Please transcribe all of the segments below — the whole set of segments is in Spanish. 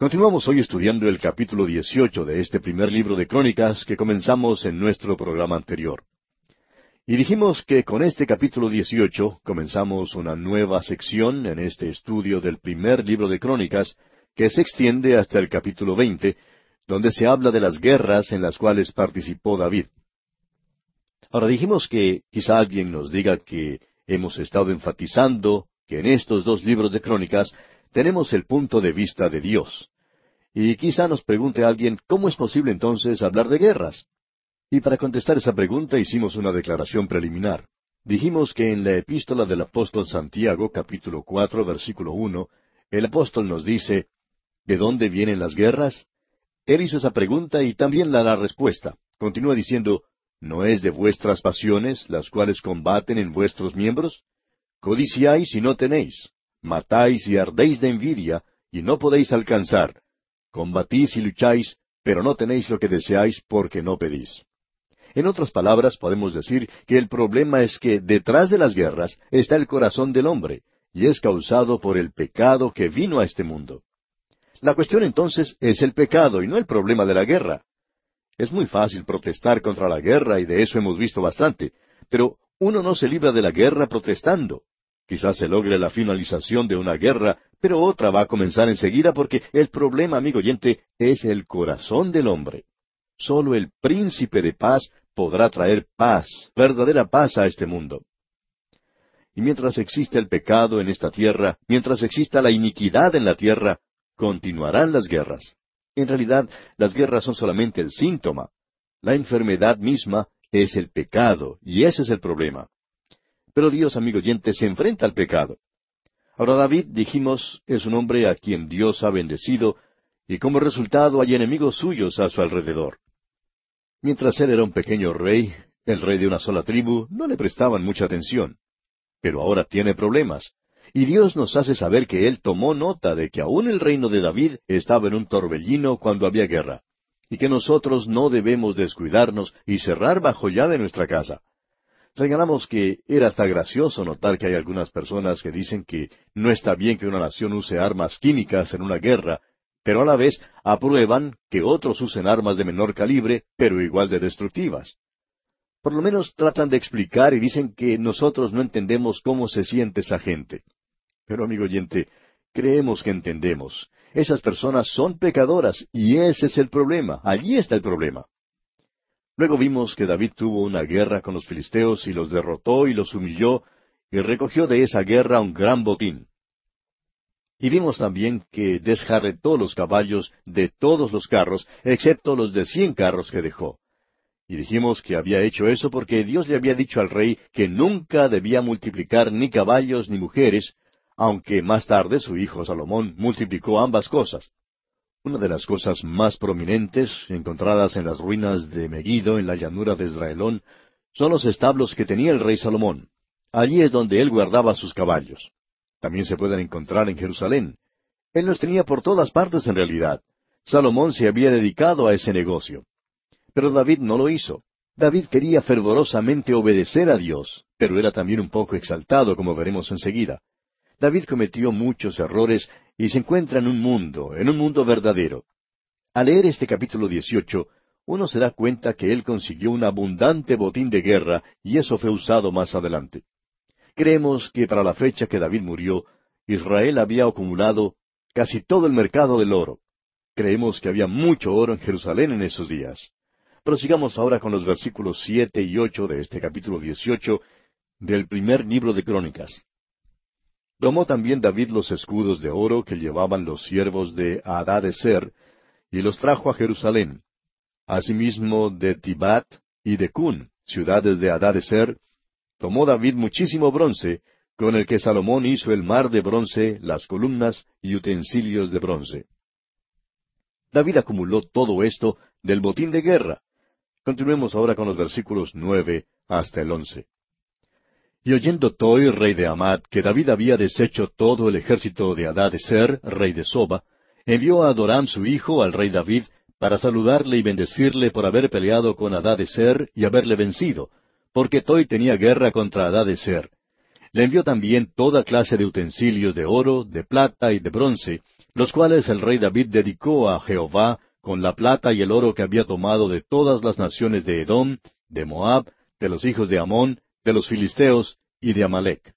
Continuamos hoy estudiando el capítulo 18 de este primer libro de Crónicas que comenzamos en nuestro programa anterior. Y dijimos que con este capítulo 18 comenzamos una nueva sección en este estudio del primer libro de Crónicas que se extiende hasta el capítulo 20, donde se habla de las guerras en las cuales participó David. Ahora dijimos que quizá alguien nos diga que hemos estado enfatizando que en estos dos libros de Crónicas tenemos el punto de vista de Dios. Y quizá nos pregunte alguien, ¿cómo es posible entonces hablar de guerras? Y para contestar esa pregunta hicimos una declaración preliminar. Dijimos que en la epístola del apóstol Santiago, capítulo cuatro, versículo uno, el apóstol nos dice, ¿De dónde vienen las guerras? Él hizo esa pregunta y también la, la respuesta. Continúa diciendo, ¿no es de vuestras pasiones las cuales combaten en vuestros miembros? Codiciáis y no tenéis, matáis y ardéis de envidia, y no podéis alcanzar. Combatís y lucháis, pero no tenéis lo que deseáis porque no pedís. En otras palabras, podemos decir que el problema es que detrás de las guerras está el corazón del hombre, y es causado por el pecado que vino a este mundo. La cuestión entonces es el pecado y no el problema de la guerra. Es muy fácil protestar contra la guerra y de eso hemos visto bastante, pero uno no se libra de la guerra protestando. Quizás se logre la finalización de una guerra, pero otra va a comenzar enseguida porque el problema, amigo oyente, es el corazón del hombre. Solo el príncipe de paz podrá traer paz, verdadera paz a este mundo. Y mientras exista el pecado en esta tierra, mientras exista la iniquidad en la tierra, continuarán las guerras. En realidad, las guerras son solamente el síntoma. La enfermedad misma es el pecado, y ese es el problema. Pero Dios, amigo oyente, se enfrenta al pecado. Ahora David, dijimos, es un hombre a quien Dios ha bendecido, y como resultado hay enemigos suyos a su alrededor. Mientras él era un pequeño rey, el rey de una sola tribu, no le prestaban mucha atención. Pero ahora tiene problemas. Y Dios nos hace saber que Él tomó nota de que aún el reino de David estaba en un torbellino cuando había guerra, y que nosotros no debemos descuidarnos y cerrar bajo llave nuestra casa. Señalamos que era hasta gracioso notar que hay algunas personas que dicen que no está bien que una nación use armas químicas en una guerra, pero a la vez aprueban que otros usen armas de menor calibre, pero igual de destructivas. Por lo menos tratan de explicar y dicen que nosotros no entendemos cómo se siente esa gente. Pero, amigo oyente, creemos que entendemos. Esas personas son pecadoras y ese es el problema. Allí está el problema. Luego vimos que David tuvo una guerra con los filisteos y los derrotó y los humilló y recogió de esa guerra un gran botín. Y vimos también que desjarretó los caballos de todos los carros, excepto los de cien carros que dejó. Y dijimos que había hecho eso porque Dios le había dicho al rey que nunca debía multiplicar ni caballos ni mujeres, aunque más tarde su hijo Salomón multiplicó ambas cosas. Una de las cosas más prominentes, encontradas en las ruinas de Megiddo en la llanura de Israelón, son los establos que tenía el rey Salomón. Allí es donde él guardaba sus caballos. También se pueden encontrar en Jerusalén. Él los tenía por todas partes en realidad. Salomón se había dedicado a ese negocio. Pero David no lo hizo. David quería fervorosamente obedecer a Dios, pero era también un poco exaltado, como veremos enseguida. David cometió muchos errores y se encuentra en un mundo, en un mundo verdadero. Al leer este capítulo 18, uno se da cuenta que él consiguió un abundante botín de guerra y eso fue usado más adelante. Creemos que para la fecha que David murió, Israel había acumulado casi todo el mercado del oro. Creemos que había mucho oro en Jerusalén en esos días. Prosigamos ahora con los versículos siete y ocho de este capítulo 18 del primer libro de Crónicas. Tomó también David los escudos de oro que llevaban los siervos de Ser, y los trajo a Jerusalén. Asimismo de Tibat y de Cun, ciudades de Ser, tomó David muchísimo bronce, con el que Salomón hizo el mar de bronce, las columnas y utensilios de bronce. David acumuló todo esto del botín de guerra. Continuemos ahora con los versículos nueve hasta el once. Y oyendo Toi, rey de Amad, que David había deshecho todo el ejército de Ser, rey de Soba, envió a Adoram su hijo al rey David para saludarle y bendecirle por haber peleado con Ser y haberle vencido, porque Toi tenía guerra contra Ser. Le envió también toda clase de utensilios de oro, de plata y de bronce, los cuales el rey David dedicó a Jehová con la plata y el oro que había tomado de todas las naciones de Edom, de Moab, de los hijos de Amón, de los filisteos y de Amalek.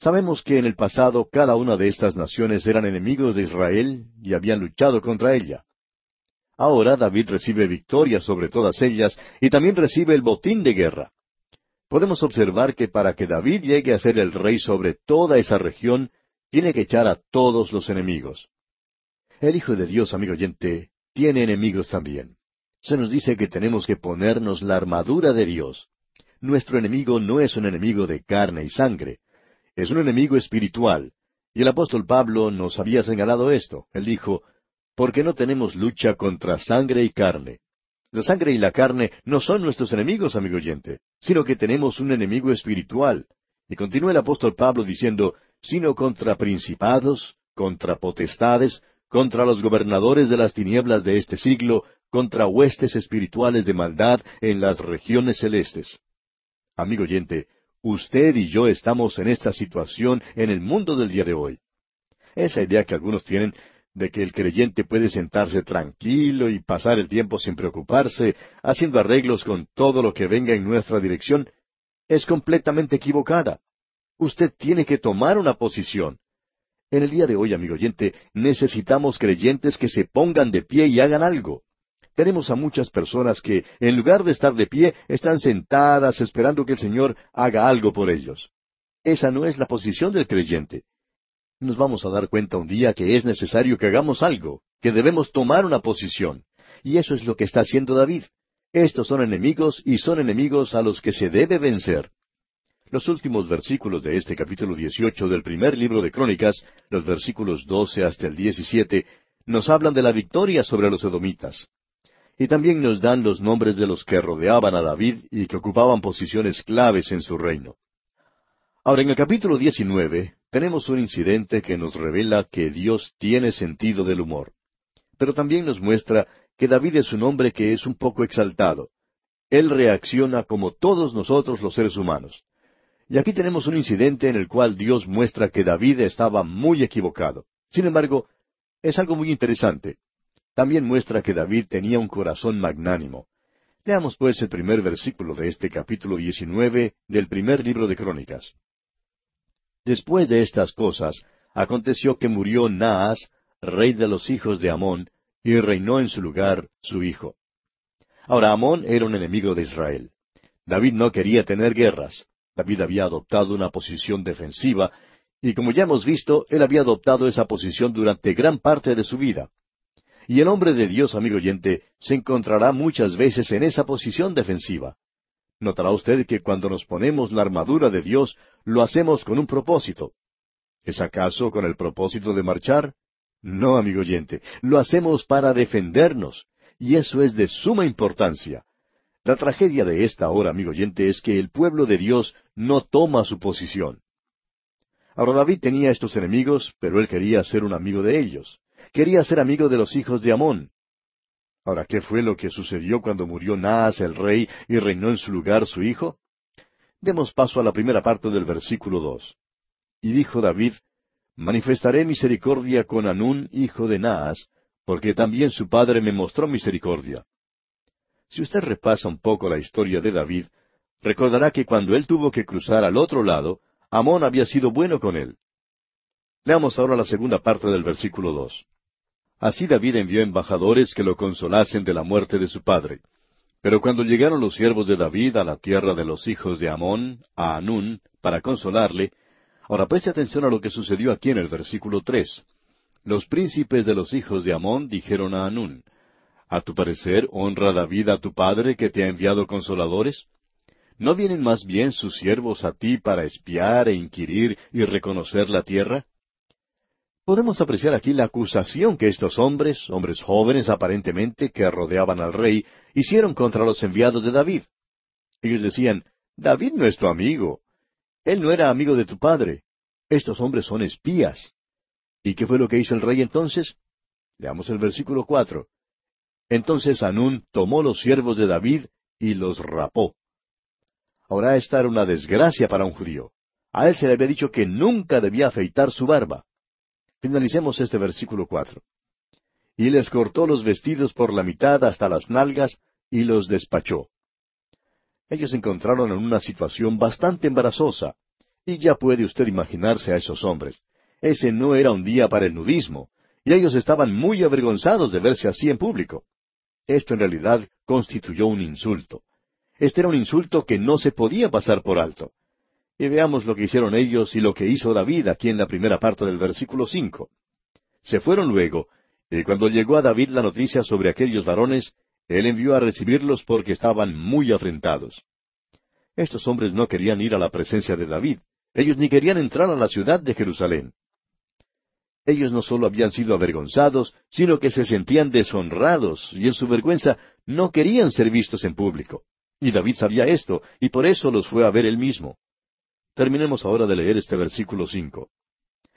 Sabemos que en el pasado cada una de estas naciones eran enemigos de Israel y habían luchado contra ella. Ahora David recibe victoria sobre todas ellas y también recibe el botín de guerra. Podemos observar que para que David llegue a ser el rey sobre toda esa región, tiene que echar a todos los enemigos. El Hijo de Dios, amigo oyente, tiene enemigos también. Se nos dice que tenemos que ponernos la armadura de Dios. Nuestro enemigo no es un enemigo de carne y sangre, es un enemigo espiritual. Y el apóstol Pablo nos había señalado esto. Él dijo, porque no tenemos lucha contra sangre y carne. La sangre y la carne no son nuestros enemigos, amigo oyente, sino que tenemos un enemigo espiritual. Y continúa el apóstol Pablo diciendo, sino contra principados, contra potestades, contra los gobernadores de las tinieblas de este siglo, contra huestes espirituales de maldad en las regiones celestes. Amigo oyente, usted y yo estamos en esta situación en el mundo del día de hoy. Esa idea que algunos tienen de que el creyente puede sentarse tranquilo y pasar el tiempo sin preocuparse, haciendo arreglos con todo lo que venga en nuestra dirección, es completamente equivocada. Usted tiene que tomar una posición. En el día de hoy, amigo oyente, necesitamos creyentes que se pongan de pie y hagan algo. Tenemos a muchas personas que, en lugar de estar de pie, están sentadas esperando que el Señor haga algo por ellos. Esa no es la posición del creyente. Nos vamos a dar cuenta un día que es necesario que hagamos algo, que debemos tomar una posición. Y eso es lo que está haciendo David. Estos son enemigos y son enemigos a los que se debe vencer. Los últimos versículos de este capítulo 18 del primer libro de Crónicas, los versículos 12 hasta el 17, nos hablan de la victoria sobre los edomitas. Y también nos dan los nombres de los que rodeaban a David y que ocupaban posiciones claves en su reino. Ahora, en el capítulo 19 tenemos un incidente que nos revela que Dios tiene sentido del humor. Pero también nos muestra que David es un hombre que es un poco exaltado. Él reacciona como todos nosotros los seres humanos. Y aquí tenemos un incidente en el cual Dios muestra que David estaba muy equivocado. Sin embargo, es algo muy interesante. También muestra que David tenía un corazón magnánimo. Leamos pues el primer versículo de este capítulo 19 del primer libro de Crónicas. Después de estas cosas, aconteció que murió Naas, rey de los hijos de Amón, y reinó en su lugar su hijo. Ahora Amón era un enemigo de Israel. David no quería tener guerras. David había adoptado una posición defensiva, y como ya hemos visto, él había adoptado esa posición durante gran parte de su vida. Y el hombre de Dios, amigo oyente, se encontrará muchas veces en esa posición defensiva. Notará usted que cuando nos ponemos la armadura de Dios, lo hacemos con un propósito. ¿Es acaso con el propósito de marchar? No, amigo oyente, lo hacemos para defendernos, y eso es de suma importancia. La tragedia de esta hora, amigo oyente, es que el pueblo de Dios no toma su posición. Ahora David tenía estos enemigos, pero él quería ser un amigo de ellos. Quería ser amigo de los hijos de Amón. Ahora, ¿qué fue lo que sucedió cuando murió Naas el rey y reinó en su lugar su hijo? Demos paso a la primera parte del versículo dos. Y dijo David, Manifestaré misericordia con Anún, hijo de Naas, porque también su padre me mostró misericordia. Si usted repasa un poco la historia de David, recordará que cuando él tuvo que cruzar al otro lado, Amón había sido bueno con él. Leamos ahora la segunda parte del versículo dos. Así David envió embajadores que lo consolasen de la muerte de su padre. Pero cuando llegaron los siervos de David a la tierra de los hijos de Amón, a Anún, para consolarle, ahora preste atención a lo que sucedió aquí en el versículo tres. Los príncipes de los hijos de Amón dijeron a Anún, ¿A tu parecer honra David a tu padre que te ha enviado consoladores? ¿No vienen más bien sus siervos a ti para espiar e inquirir y reconocer la tierra? Podemos apreciar aquí la acusación que estos hombres, hombres jóvenes aparentemente, que rodeaban al rey, hicieron contra los enviados de David. Ellos decían, David no es tu amigo. Él no era amigo de tu padre. Estos hombres son espías. ¿Y qué fue lo que hizo el rey entonces? Leamos el versículo cuatro. Entonces Anún tomó los siervos de David y los rapó. Ahora esta era una desgracia para un judío. A él se le había dicho que nunca debía afeitar su barba. Finalicemos este versículo cuatro. Y les cortó los vestidos por la mitad hasta las nalgas y los despachó. Ellos se encontraron en una situación bastante embarazosa, y ya puede usted imaginarse a esos hombres. Ese no era un día para el nudismo, y ellos estaban muy avergonzados de verse así en público. Esto en realidad constituyó un insulto. Este era un insulto que no se podía pasar por alto. Y veamos lo que hicieron ellos y lo que hizo David aquí en la primera parte del versículo cinco. Se fueron luego, y cuando llegó a David la noticia sobre aquellos varones, él envió a recibirlos porque estaban muy afrentados. Estos hombres no querían ir a la presencia de David, ellos ni querían entrar a la ciudad de Jerusalén. Ellos no solo habían sido avergonzados, sino que se sentían deshonrados, y en su vergüenza no querían ser vistos en público. Y David sabía esto, y por eso los fue a ver él mismo. Terminemos ahora de leer este versículo cinco.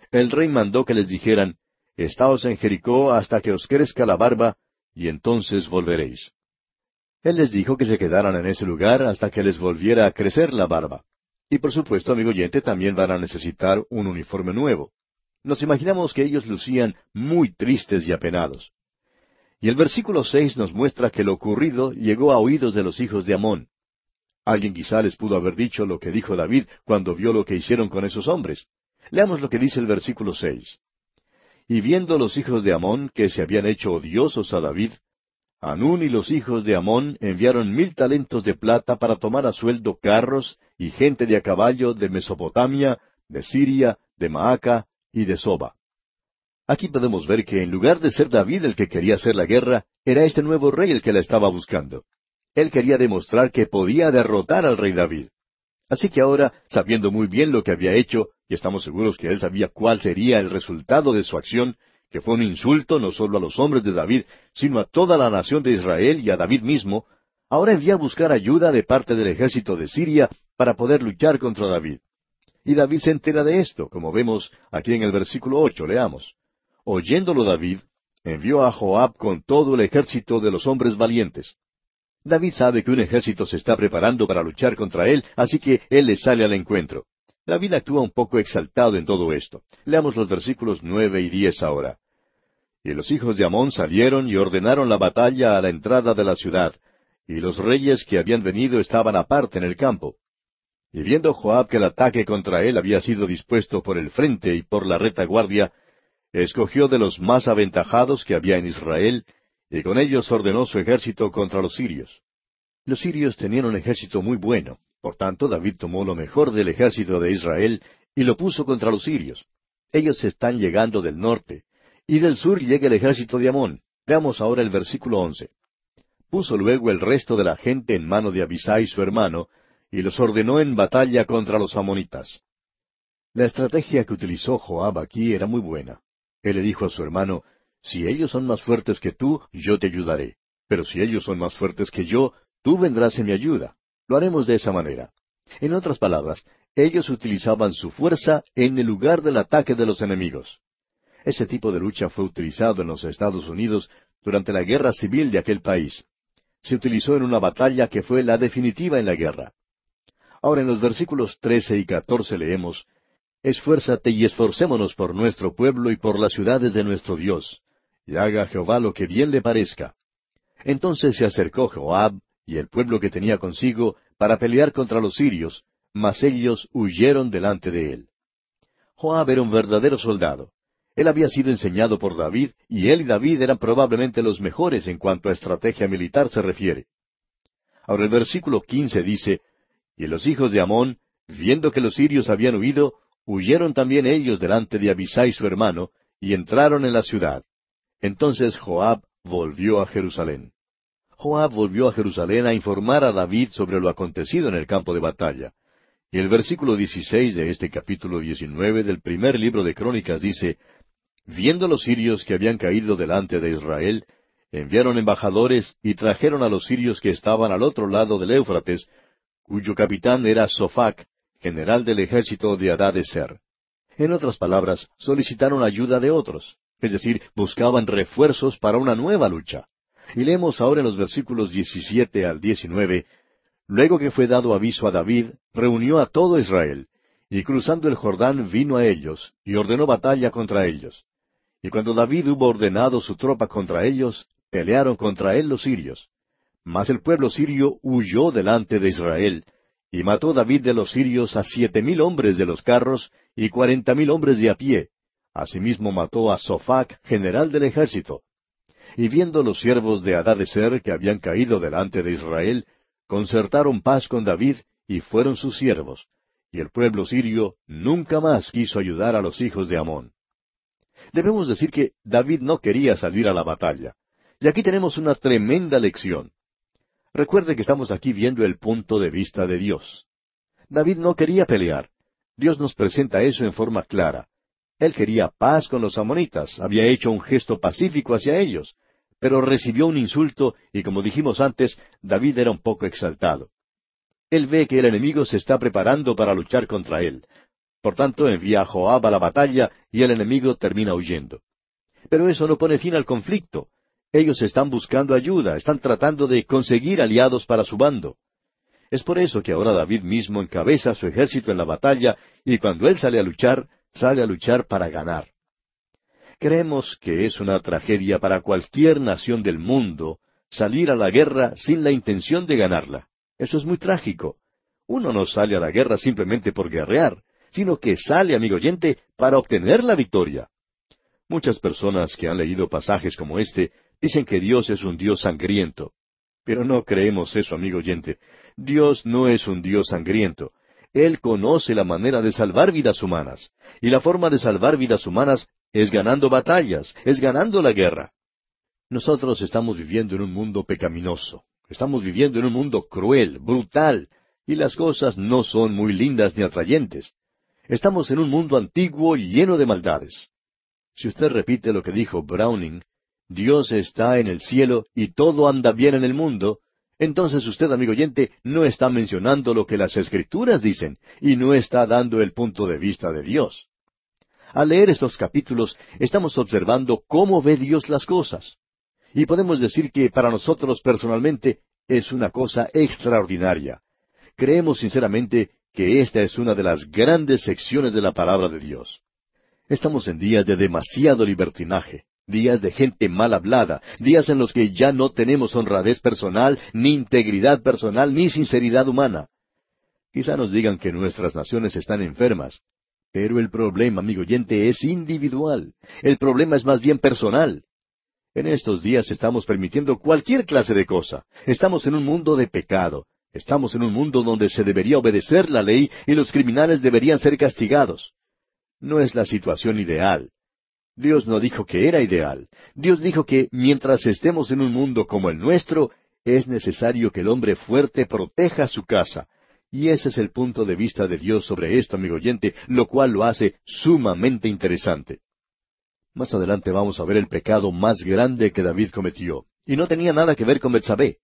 El rey mandó que les dijeran, Estaos en Jericó hasta que os crezca la barba, y entonces volveréis. Él les dijo que se quedaran en ese lugar hasta que les volviera a crecer la barba. Y por supuesto, amigo oyente, también van a necesitar un uniforme nuevo. Nos imaginamos que ellos lucían muy tristes y apenados. Y el versículo seis nos muestra que lo ocurrido llegó a oídos de los hijos de Amón. Alguien quizá les pudo haber dicho lo que dijo David cuando vio lo que hicieron con esos hombres. Leamos lo que dice el versículo seis. Y viendo los hijos de Amón que se habían hecho odiosos a David, Anún y los hijos de Amón enviaron mil talentos de plata para tomar a sueldo carros y gente de a caballo de Mesopotamia, de Siria, de Maaca y de Soba. Aquí podemos ver que en lugar de ser David el que quería hacer la guerra, era este nuevo rey el que la estaba buscando. Él quería demostrar que podía derrotar al rey David. Así que ahora, sabiendo muy bien lo que había hecho, y estamos seguros que él sabía cuál sería el resultado de su acción, que fue un insulto no solo a los hombres de David, sino a toda la nación de Israel y a David mismo, ahora envía a buscar ayuda de parte del ejército de Siria para poder luchar contra David. Y David se entera de esto, como vemos aquí en el versículo ocho, leamos. Oyéndolo David, envió a Joab con todo el ejército de los hombres valientes. David sabe que un ejército se está preparando para luchar contra él, así que él le sale al encuentro. David actúa un poco exaltado en todo esto. Leamos los versículos nueve y diez ahora. Y los hijos de Amón salieron y ordenaron la batalla a la entrada de la ciudad, y los reyes que habían venido estaban aparte en el campo. Y viendo Joab que el ataque contra él había sido dispuesto por el frente y por la retaguardia, escogió de los más aventajados que había en Israel, y con ellos ordenó su ejército contra los sirios. Los sirios tenían un ejército muy bueno, por tanto, David tomó lo mejor del ejército de Israel y lo puso contra los sirios. Ellos están llegando del norte, y del sur llega el ejército de Amón. Veamos ahora el versículo once. Puso luego el resto de la gente en mano de Abisai su hermano, y los ordenó en batalla contra los amonitas. La estrategia que utilizó Joab aquí era muy buena. Él le dijo a su hermano, Si ellos son más fuertes que tú, yo te ayudaré. Pero si ellos son más fuertes que yo, tú vendrás en mi ayuda. Lo haremos de esa manera. En otras palabras, ellos utilizaban su fuerza en el lugar del ataque de los enemigos. Ese tipo de lucha fue utilizado en los Estados Unidos durante la guerra civil de aquel país. Se utilizó en una batalla que fue la definitiva en la guerra. Ahora en los versículos trece y catorce leemos Esfuérzate y esforcémonos por nuestro pueblo y por las ciudades de nuestro Dios, y haga Jehová lo que bien le parezca. Entonces se acercó Joab y el pueblo que tenía consigo para pelear contra los sirios, mas ellos huyeron delante de él. Joab era un verdadero soldado. Él había sido enseñado por David, y él y David eran probablemente los mejores en cuanto a estrategia militar se refiere. Ahora el versículo quince dice, Y los hijos de Amón, viendo que los sirios habían huido, huyeron también ellos delante de Abisai su hermano, y entraron en la ciudad. Entonces Joab volvió a Jerusalén. Joab volvió a Jerusalén a informar a David sobre lo acontecido en el campo de batalla. Y el versículo 16 de este capítulo 19 del primer libro de Crónicas dice, Viendo los sirios que habían caído delante de Israel, enviaron embajadores y trajeron a los sirios que estaban al otro lado del Éufrates, cuyo capitán era Sofac, general del ejército de Ser. En otras palabras, solicitaron ayuda de otros, es decir, buscaban refuerzos para una nueva lucha. Y leemos ahora en los versículos 17 al 19, Luego que fue dado aviso a David, reunió a todo Israel, y cruzando el Jordán vino a ellos, y ordenó batalla contra ellos. y cuando David hubo ordenado su tropa contra ellos, pelearon contra él los sirios. Mas el pueblo sirio huyó delante de Israel, y mató David de los sirios a siete mil hombres de los carros y cuarenta mil hombres de a pie. Asimismo mató a Sofac, general del ejército. Y viendo los siervos de Adadeser que habían caído delante de Israel, concertaron paz con David y fueron sus siervos. Y el pueblo sirio nunca más quiso ayudar a los hijos de Amón. Debemos decir que David no quería salir a la batalla. Y aquí tenemos una tremenda lección. Recuerde que estamos aquí viendo el punto de vista de Dios. David no quería pelear. Dios nos presenta eso en forma clara. Él quería paz con los amonitas, había hecho un gesto pacífico hacia ellos, pero recibió un insulto y como dijimos antes, David era un poco exaltado. Él ve que el enemigo se está preparando para luchar contra él. Por tanto, envía a Joab a la batalla y el enemigo termina huyendo. Pero eso no pone fin al conflicto. Ellos están buscando ayuda, están tratando de conseguir aliados para su bando. Es por eso que ahora David mismo encabeza su ejército en la batalla y cuando él sale a luchar, sale a luchar para ganar. Creemos que es una tragedia para cualquier nación del mundo salir a la guerra sin la intención de ganarla. Eso es muy trágico. Uno no sale a la guerra simplemente por guerrear, sino que sale, amigo oyente, para obtener la victoria. Muchas personas que han leído pasajes como este dicen que Dios es un Dios sangriento. Pero no creemos eso, amigo oyente. Dios no es un Dios sangriento. Él conoce la manera de salvar vidas humanas. Y la forma de salvar vidas humanas es ganando batallas, es ganando la guerra. Nosotros estamos viviendo en un mundo pecaminoso. Estamos viviendo en un mundo cruel, brutal, y las cosas no son muy lindas ni atrayentes. Estamos en un mundo antiguo lleno de maldades. Si usted repite lo que dijo Browning, Dios está en el cielo y todo anda bien en el mundo, entonces usted, amigo oyente, no está mencionando lo que las escrituras dicen y no está dando el punto de vista de Dios. Al leer estos capítulos estamos observando cómo ve Dios las cosas. Y podemos decir que para nosotros personalmente es una cosa extraordinaria. Creemos sinceramente que esta es una de las grandes secciones de la palabra de Dios. Estamos en días de demasiado libertinaje días de gente mal hablada, días en los que ya no tenemos honradez personal, ni integridad personal, ni sinceridad humana. Quizá nos digan que nuestras naciones están enfermas, pero el problema, amigo oyente, es individual. El problema es más bien personal. En estos días estamos permitiendo cualquier clase de cosa. Estamos en un mundo de pecado. Estamos en un mundo donde se debería obedecer la ley y los criminales deberían ser castigados. No es la situación ideal. Dios no dijo que era ideal. Dios dijo que mientras estemos en un mundo como el nuestro, es necesario que el hombre fuerte proteja su casa. Y ese es el punto de vista de Dios sobre esto, amigo oyente, lo cual lo hace sumamente interesante. Más adelante vamos a ver el pecado más grande que David cometió, y no tenía nada que ver con Betsabé.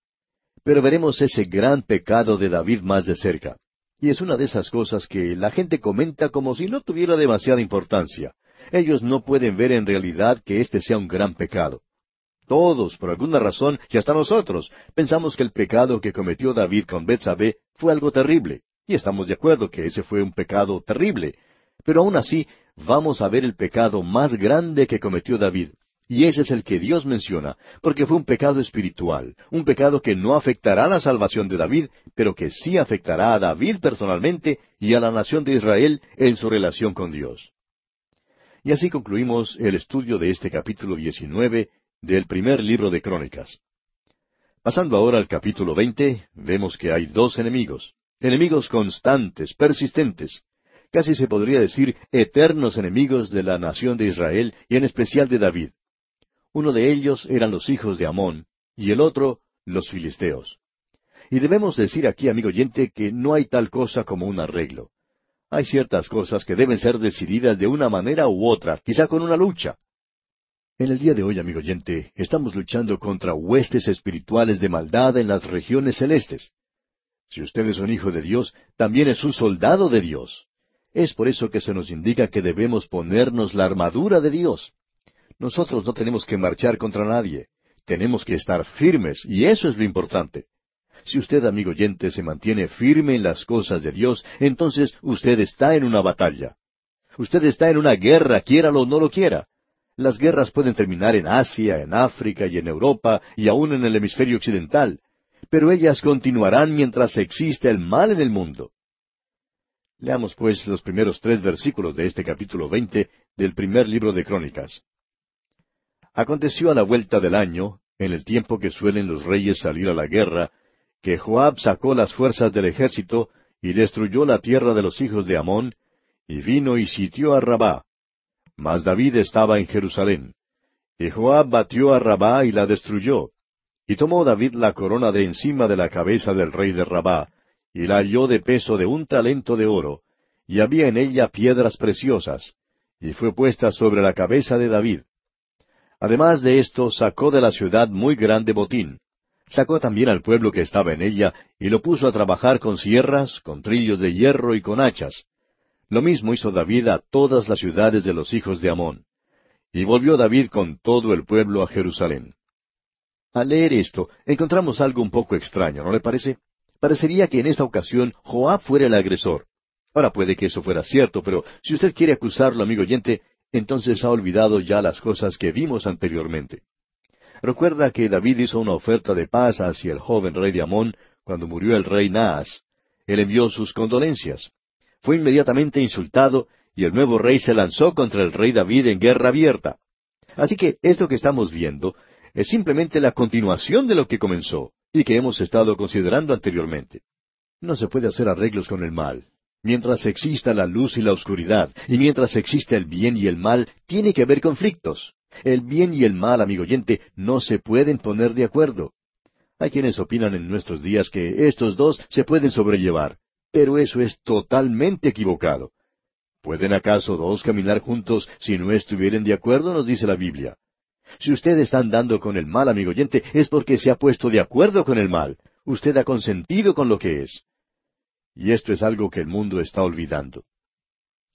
Pero veremos ese gran pecado de David más de cerca. Y es una de esas cosas que la gente comenta como si no tuviera demasiada importancia. Ellos no pueden ver en realidad que este sea un gran pecado. Todos, por alguna razón, y hasta nosotros, pensamos que el pecado que cometió David con Betsabé fue algo terrible, y estamos de acuerdo que ese fue un pecado terrible. Pero aún así, vamos a ver el pecado más grande que cometió David, y ese es el que Dios menciona, porque fue un pecado espiritual, un pecado que no afectará la salvación de David, pero que sí afectará a David personalmente y a la nación de Israel en su relación con Dios. Y así concluimos el estudio de este capítulo 19 del primer libro de Crónicas. Pasando ahora al capítulo 20, vemos que hay dos enemigos, enemigos constantes, persistentes, casi se podría decir eternos enemigos de la nación de Israel y en especial de David. Uno de ellos eran los hijos de Amón y el otro los filisteos. Y debemos decir aquí, amigo oyente, que no hay tal cosa como un arreglo. Hay ciertas cosas que deben ser decididas de una manera u otra, quizá con una lucha. En el día de hoy, amigo oyente, estamos luchando contra huestes espirituales de maldad en las regiones celestes. Si usted es un hijo de Dios, también es un soldado de Dios. Es por eso que se nos indica que debemos ponernos la armadura de Dios. Nosotros no tenemos que marchar contra nadie. Tenemos que estar firmes, y eso es lo importante. Si usted, amigo oyente, se mantiene firme en las cosas de Dios, entonces usted está en una batalla. Usted está en una guerra, quiéralo o no lo quiera. Las guerras pueden terminar en Asia, en África y en Europa y aún en el hemisferio occidental, pero ellas continuarán mientras exista el mal en el mundo. Leamos pues los primeros tres versículos de este capítulo veinte del primer libro de Crónicas. Aconteció a la vuelta del año, en el tiempo que suelen los reyes salir a la guerra, que Joab sacó las fuerzas del ejército y destruyó la tierra de los hijos de Amón, y vino y sitió a Rabá, mas David estaba en Jerusalén. Y Joab batió a Rabá y la destruyó. Y tomó David la corona de encima de la cabeza del rey de Rabá, y la halló de peso de un talento de oro, y había en ella piedras preciosas, y fue puesta sobre la cabeza de David. Además de esto, sacó de la ciudad muy grande botín. Sacó también al pueblo que estaba en ella, y lo puso a trabajar con sierras, con trillos de hierro y con hachas. Lo mismo hizo David a todas las ciudades de los hijos de Amón. Y volvió David con todo el pueblo a Jerusalén. Al leer esto, encontramos algo un poco extraño, ¿no le parece? Parecería que en esta ocasión Joab fuera el agresor. Ahora puede que eso fuera cierto, pero si usted quiere acusarlo, amigo oyente, entonces ha olvidado ya las cosas que vimos anteriormente. Recuerda que David hizo una oferta de paz hacia el joven rey de Amón cuando murió el rey Naas. Él envió sus condolencias fue inmediatamente insultado y el nuevo rey se lanzó contra el rey David en guerra abierta. Así que esto que estamos viendo es simplemente la continuación de lo que comenzó y que hemos estado considerando anteriormente. No se puede hacer arreglos con el mal. Mientras exista la luz y la oscuridad, y mientras exista el bien y el mal, tiene que haber conflictos. El bien y el mal, amigo oyente, no se pueden poner de acuerdo. Hay quienes opinan en nuestros días que estos dos se pueden sobrellevar, pero eso es totalmente equivocado. ¿Pueden acaso dos caminar juntos si no estuvieren de acuerdo? nos dice la Biblia. Si usted está andando con el mal, amigo oyente, es porque se ha puesto de acuerdo con el mal. Usted ha consentido con lo que es. Y esto es algo que el mundo está olvidando.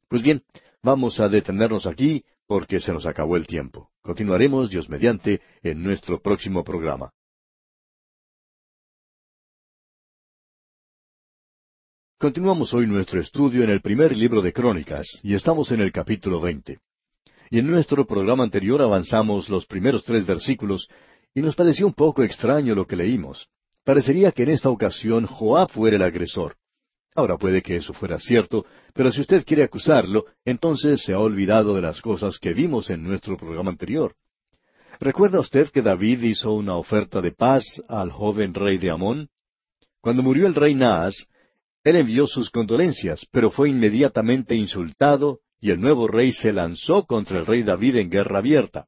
Pues bien, vamos a detenernos aquí porque se nos acabó el tiempo. Continuaremos, Dios mediante, en nuestro próximo programa. Continuamos hoy nuestro estudio en el primer libro de Crónicas y estamos en el capítulo veinte. Y en nuestro programa anterior avanzamos los primeros tres versículos y nos pareció un poco extraño lo que leímos. Parecería que en esta ocasión Joab fuera el agresor. Ahora puede que eso fuera cierto, pero si usted quiere acusarlo, entonces se ha olvidado de las cosas que vimos en nuestro programa anterior. ¿Recuerda usted que David hizo una oferta de paz al joven rey de Amón? Cuando murió el rey Naas, él envió sus condolencias, pero fue inmediatamente insultado y el nuevo rey se lanzó contra el rey David en guerra abierta.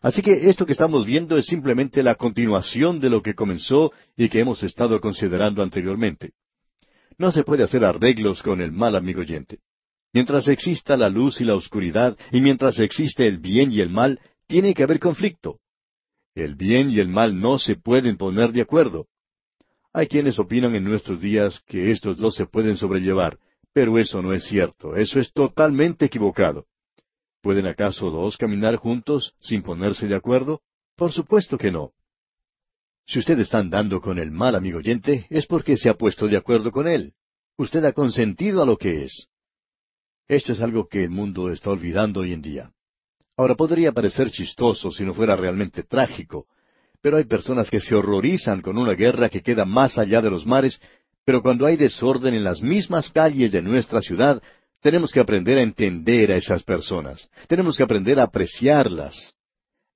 Así que esto que estamos viendo es simplemente la continuación de lo que comenzó y que hemos estado considerando anteriormente. No se puede hacer arreglos con el mal amigo oyente. Mientras exista la luz y la oscuridad, y mientras existe el bien y el mal, tiene que haber conflicto. El bien y el mal no se pueden poner de acuerdo. Hay quienes opinan en nuestros días que estos dos se pueden sobrellevar, pero eso no es cierto, eso es totalmente equivocado. ¿Pueden acaso dos caminar juntos sin ponerse de acuerdo? Por supuesto que no. Si usted está andando con el mal amigo oyente, es porque se ha puesto de acuerdo con él. Usted ha consentido a lo que es. Esto es algo que el mundo está olvidando hoy en día. Ahora podría parecer chistoso si no fuera realmente trágico, pero hay personas que se horrorizan con una guerra que queda más allá de los mares, pero cuando hay desorden en las mismas calles de nuestra ciudad, tenemos que aprender a entender a esas personas. Tenemos que aprender a apreciarlas.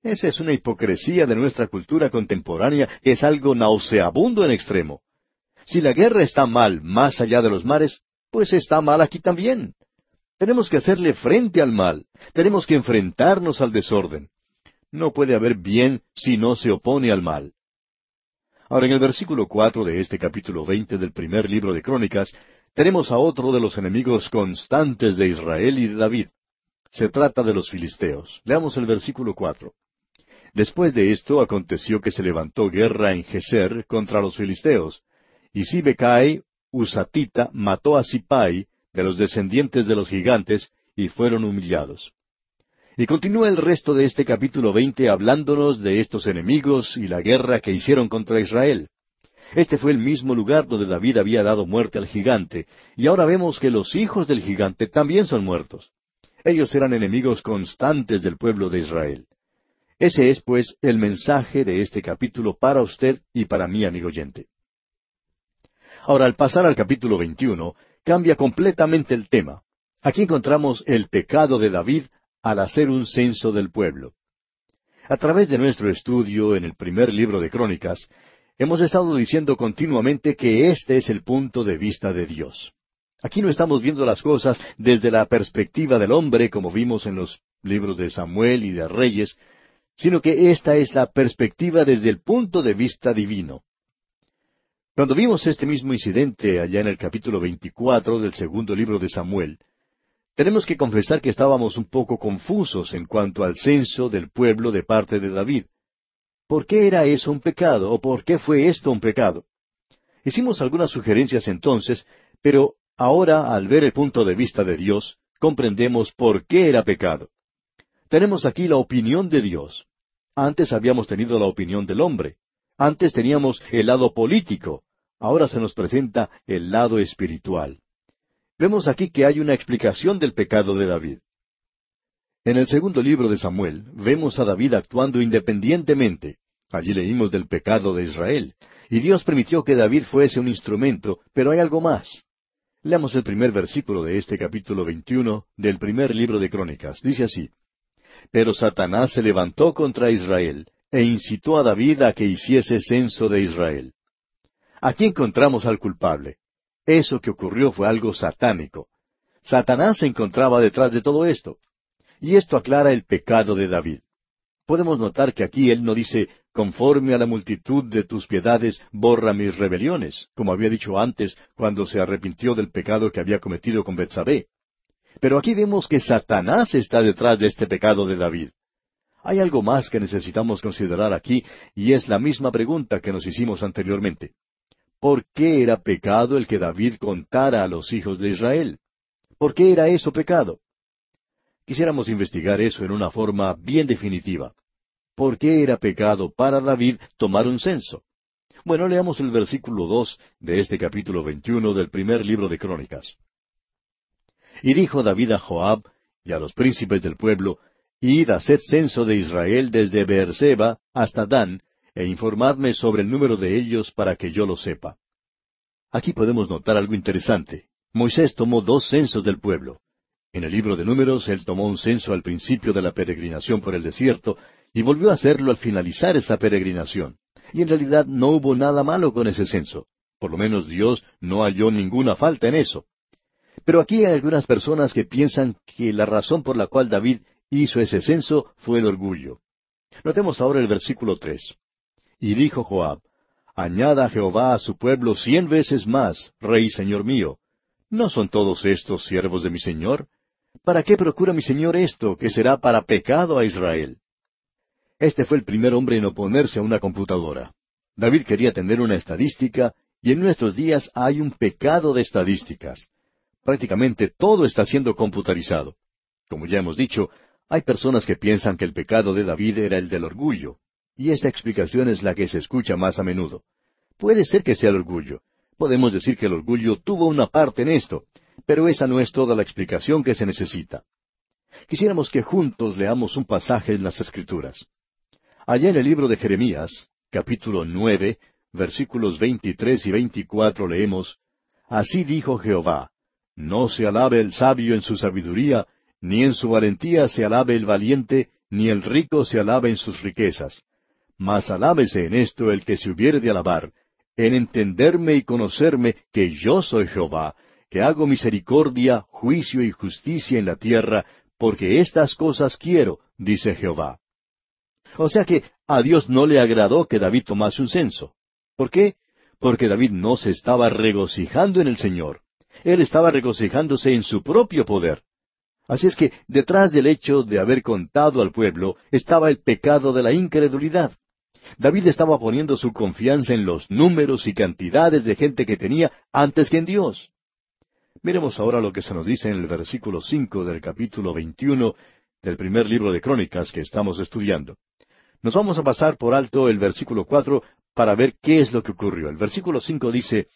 Esa es una hipocresía de nuestra cultura contemporánea que es algo nauseabundo en extremo. Si la guerra está mal más allá de los mares, pues está mal aquí también. Tenemos que hacerle frente al mal. Tenemos que enfrentarnos al desorden. No puede haber bien si no se opone al mal. Ahora, en el versículo cuatro de este capítulo veinte del primer libro de Crónicas, tenemos a otro de los enemigos constantes de Israel y de David. Se trata de los filisteos. Leamos el versículo cuatro. Después de esto aconteció que se levantó guerra en Geser contra los filisteos, y Sibecai, Usatita, mató a Sipai, de los descendientes de los gigantes, y fueron humillados. Y continúa el resto de este capítulo veinte hablándonos de estos enemigos y la guerra que hicieron contra Israel. Este fue el mismo lugar donde David había dado muerte al gigante, y ahora vemos que los hijos del gigante también son muertos. Ellos eran enemigos constantes del pueblo de Israel. Ese es, pues, el mensaje de este capítulo para usted y para mí, amigo oyente. Ahora, al pasar al capítulo 21, cambia completamente el tema. Aquí encontramos el pecado de David al hacer un censo del pueblo. A través de nuestro estudio en el primer libro de Crónicas, hemos estado diciendo continuamente que este es el punto de vista de Dios. Aquí no estamos viendo las cosas desde la perspectiva del hombre, como vimos en los libros de Samuel y de Reyes, sino que esta es la perspectiva desde el punto de vista divino. Cuando vimos este mismo incidente allá en el capítulo 24 del segundo libro de Samuel, tenemos que confesar que estábamos un poco confusos en cuanto al censo del pueblo de parte de David. ¿Por qué era eso un pecado o por qué fue esto un pecado? Hicimos algunas sugerencias entonces, pero ahora al ver el punto de vista de Dios, comprendemos por qué era pecado. Tenemos aquí la opinión de Dios. Antes habíamos tenido la opinión del hombre. Antes teníamos el lado político. Ahora se nos presenta el lado espiritual. Vemos aquí que hay una explicación del pecado de David. En el segundo libro de Samuel vemos a David actuando independientemente. Allí leímos del pecado de Israel. Y Dios permitió que David fuese un instrumento, pero hay algo más. Leamos el primer versículo de este capítulo 21 del primer libro de Crónicas. Dice así, pero Satanás se levantó contra Israel e incitó a David a que hiciese censo de Israel. Aquí encontramos al culpable. Eso que ocurrió fue algo satánico. Satanás se encontraba detrás de todo esto. Y esto aclara el pecado de David. Podemos notar que aquí él no dice, conforme a la multitud de tus piedades, borra mis rebeliones, como había dicho antes cuando se arrepintió del pecado que había cometido con Betsabé. Pero aquí vemos que Satanás está detrás de este pecado de David. Hay algo más que necesitamos considerar aquí, y es la misma pregunta que nos hicimos anteriormente. ¿Por qué era pecado el que David contara a los hijos de Israel? ¿Por qué era eso pecado? Quisiéramos investigar eso en una forma bien definitiva. ¿Por qué era pecado para David tomar un censo? Bueno, leamos el versículo dos de este capítulo veintiuno del primer libro de Crónicas. Y dijo David a Joab y a los príncipes del pueblo, Id, haced censo de Israel desde Beerseba hasta Dan, e informadme sobre el número de ellos para que yo lo sepa. Aquí podemos notar algo interesante. Moisés tomó dos censos del pueblo. En el libro de números él tomó un censo al principio de la peregrinación por el desierto y volvió a hacerlo al finalizar esa peregrinación. Y en realidad no hubo nada malo con ese censo. Por lo menos Dios no halló ninguna falta en eso. Pero aquí hay algunas personas que piensan que la razón por la cual David hizo ese censo fue el orgullo. Notemos ahora el versículo tres. Y dijo Joab, Añada Jehová a su pueblo cien veces más, Rey Señor mío. ¿No son todos estos siervos de mi Señor? ¿Para qué procura mi Señor esto, que será para pecado a Israel? Este fue el primer hombre en oponerse a una computadora. David quería tener una estadística, y en nuestros días hay un pecado de estadísticas. Prácticamente todo está siendo computarizado. Como ya hemos dicho, hay personas que piensan que el pecado de David era el del orgullo, y esta explicación es la que se escucha más a menudo. Puede ser que sea el orgullo. Podemos decir que el orgullo tuvo una parte en esto, pero esa no es toda la explicación que se necesita. Quisiéramos que juntos leamos un pasaje en las Escrituras. Allá en el libro de Jeremías, capítulo nueve, versículos veintitrés y veinticuatro leemos, Así dijo Jehová, no se alabe el sabio en su sabiduría, ni en su valentía se alabe el valiente, ni el rico se alabe en sus riquezas. Mas alábese en esto el que se hubiere de alabar, en entenderme y conocerme que yo soy Jehová, que hago misericordia, juicio y justicia en la tierra, porque estas cosas quiero, dice Jehová. O sea que a Dios no le agradó que David tomase un censo. ¿Por qué? Porque David no se estaba regocijando en el Señor. Él estaba regocijándose en su propio poder. Así es que detrás del hecho de haber contado al pueblo estaba el pecado de la incredulidad. David estaba poniendo su confianza en los números y cantidades de gente que tenía antes que en Dios. Miremos ahora lo que se nos dice en el versículo cinco del capítulo veintiuno del primer libro de Crónicas que estamos estudiando. Nos vamos a pasar por alto el versículo cuatro para ver qué es lo que ocurrió. El versículo cinco dice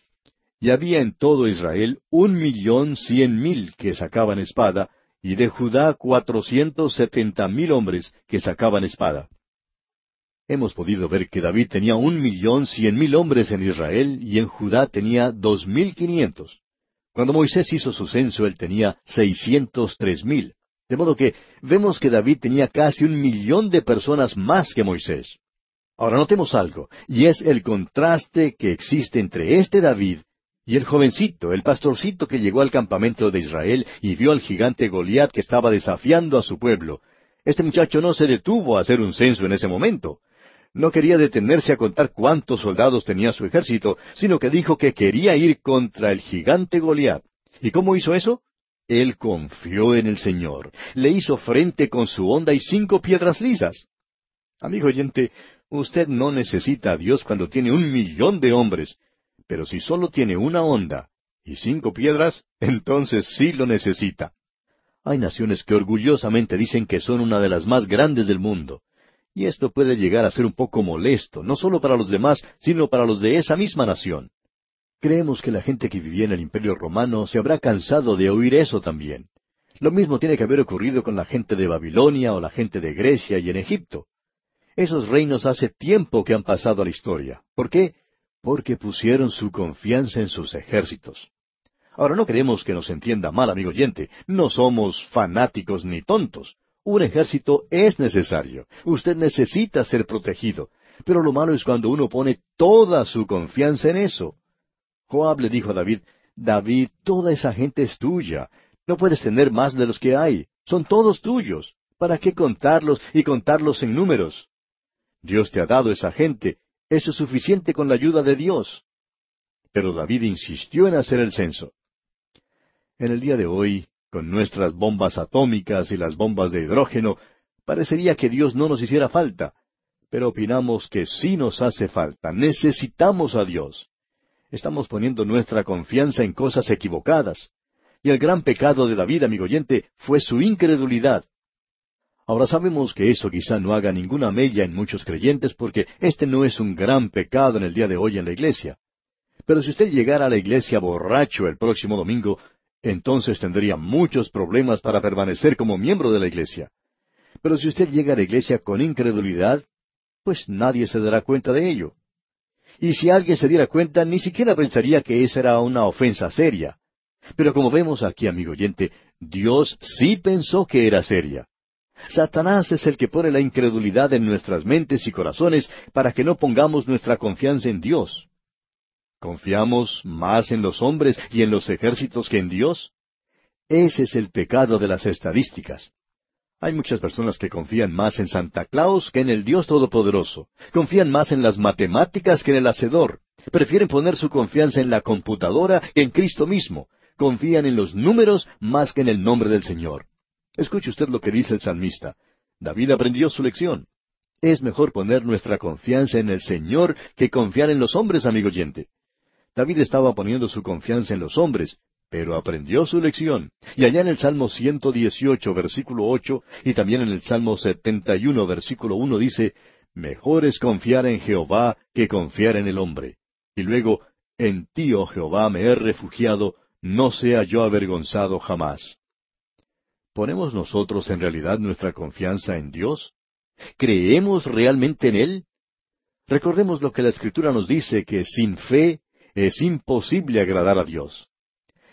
y había en todo Israel un millón cien mil que sacaban espada, y de Judá cuatrocientos setenta mil hombres que sacaban espada. Hemos podido ver que David tenía un millón cien mil hombres en Israel y en Judá tenía dos mil quinientos. Cuando Moisés hizo su censo él tenía seiscientos tres mil. De modo que vemos que David tenía casi un millón de personas más que Moisés. Ahora notemos algo, y es el contraste que existe entre este David y el jovencito, el pastorcito que llegó al campamento de Israel y vio al gigante Goliat que estaba desafiando a su pueblo. Este muchacho no se detuvo a hacer un censo en ese momento. No quería detenerse a contar cuántos soldados tenía su ejército, sino que dijo que quería ir contra el gigante Goliat. ¿Y cómo hizo eso? Él confió en el Señor. Le hizo frente con su honda y cinco piedras lisas. Amigo oyente, usted no necesita a Dios cuando tiene un millón de hombres, pero si solo tiene una honda y cinco piedras, entonces sí lo necesita. Hay naciones que orgullosamente dicen que son una de las más grandes del mundo. Y esto puede llegar a ser un poco molesto, no solo para los demás, sino para los de esa misma nación. Creemos que la gente que vivía en el Imperio Romano se habrá cansado de oír eso también. Lo mismo tiene que haber ocurrido con la gente de Babilonia o la gente de Grecia y en Egipto. Esos reinos hace tiempo que han pasado a la historia. ¿Por qué? Porque pusieron su confianza en sus ejércitos. Ahora no queremos que nos entienda mal, amigo oyente. No somos fanáticos ni tontos. Un ejército es necesario. Usted necesita ser protegido. Pero lo malo es cuando uno pone toda su confianza en eso. Joab le dijo a David, David, toda esa gente es tuya. No puedes tener más de los que hay. Son todos tuyos. ¿Para qué contarlos y contarlos en números? Dios te ha dado esa gente. Eso es suficiente con la ayuda de Dios. Pero David insistió en hacer el censo. En el día de hoy, con nuestras bombas atómicas y las bombas de hidrógeno, parecería que Dios no nos hiciera falta, pero opinamos que sí nos hace falta, necesitamos a Dios. Estamos poniendo nuestra confianza en cosas equivocadas. Y el gran pecado de David, amigo oyente, fue su incredulidad. Ahora sabemos que eso quizá no haga ninguna mella en muchos creyentes porque este no es un gran pecado en el día de hoy en la iglesia. Pero si usted llegara a la iglesia borracho el próximo domingo, entonces tendría muchos problemas para permanecer como miembro de la iglesia. Pero si usted llega a la iglesia con incredulidad, pues nadie se dará cuenta de ello. Y si alguien se diera cuenta, ni siquiera pensaría que esa era una ofensa seria. Pero como vemos aquí, amigo oyente, Dios sí pensó que era seria. Satanás es el que pone la incredulidad en nuestras mentes y corazones para que no pongamos nuestra confianza en Dios. ¿Confiamos más en los hombres y en los ejércitos que en Dios? Ese es el pecado de las estadísticas. Hay muchas personas que confían más en Santa Claus que en el Dios Todopoderoso. Confían más en las matemáticas que en el Hacedor. Prefieren poner su confianza en la computadora que en Cristo mismo. Confían en los números más que en el nombre del Señor. Escuche usted lo que dice el salmista. David aprendió su lección. Es mejor poner nuestra confianza en el Señor que confiar en los hombres, amigo oyente. David estaba poniendo su confianza en los hombres, pero aprendió su lección. Y allá en el Salmo 118, versículo 8, y también en el Salmo 71, versículo 1 dice, Mejor es confiar en Jehová que confiar en el hombre. Y luego, En ti, oh Jehová, me he refugiado, no sea yo avergonzado jamás. ¿Ponemos nosotros en realidad nuestra confianza en Dios? ¿Creemos realmente en Él? Recordemos lo que la Escritura nos dice, que sin fe es imposible agradar a Dios.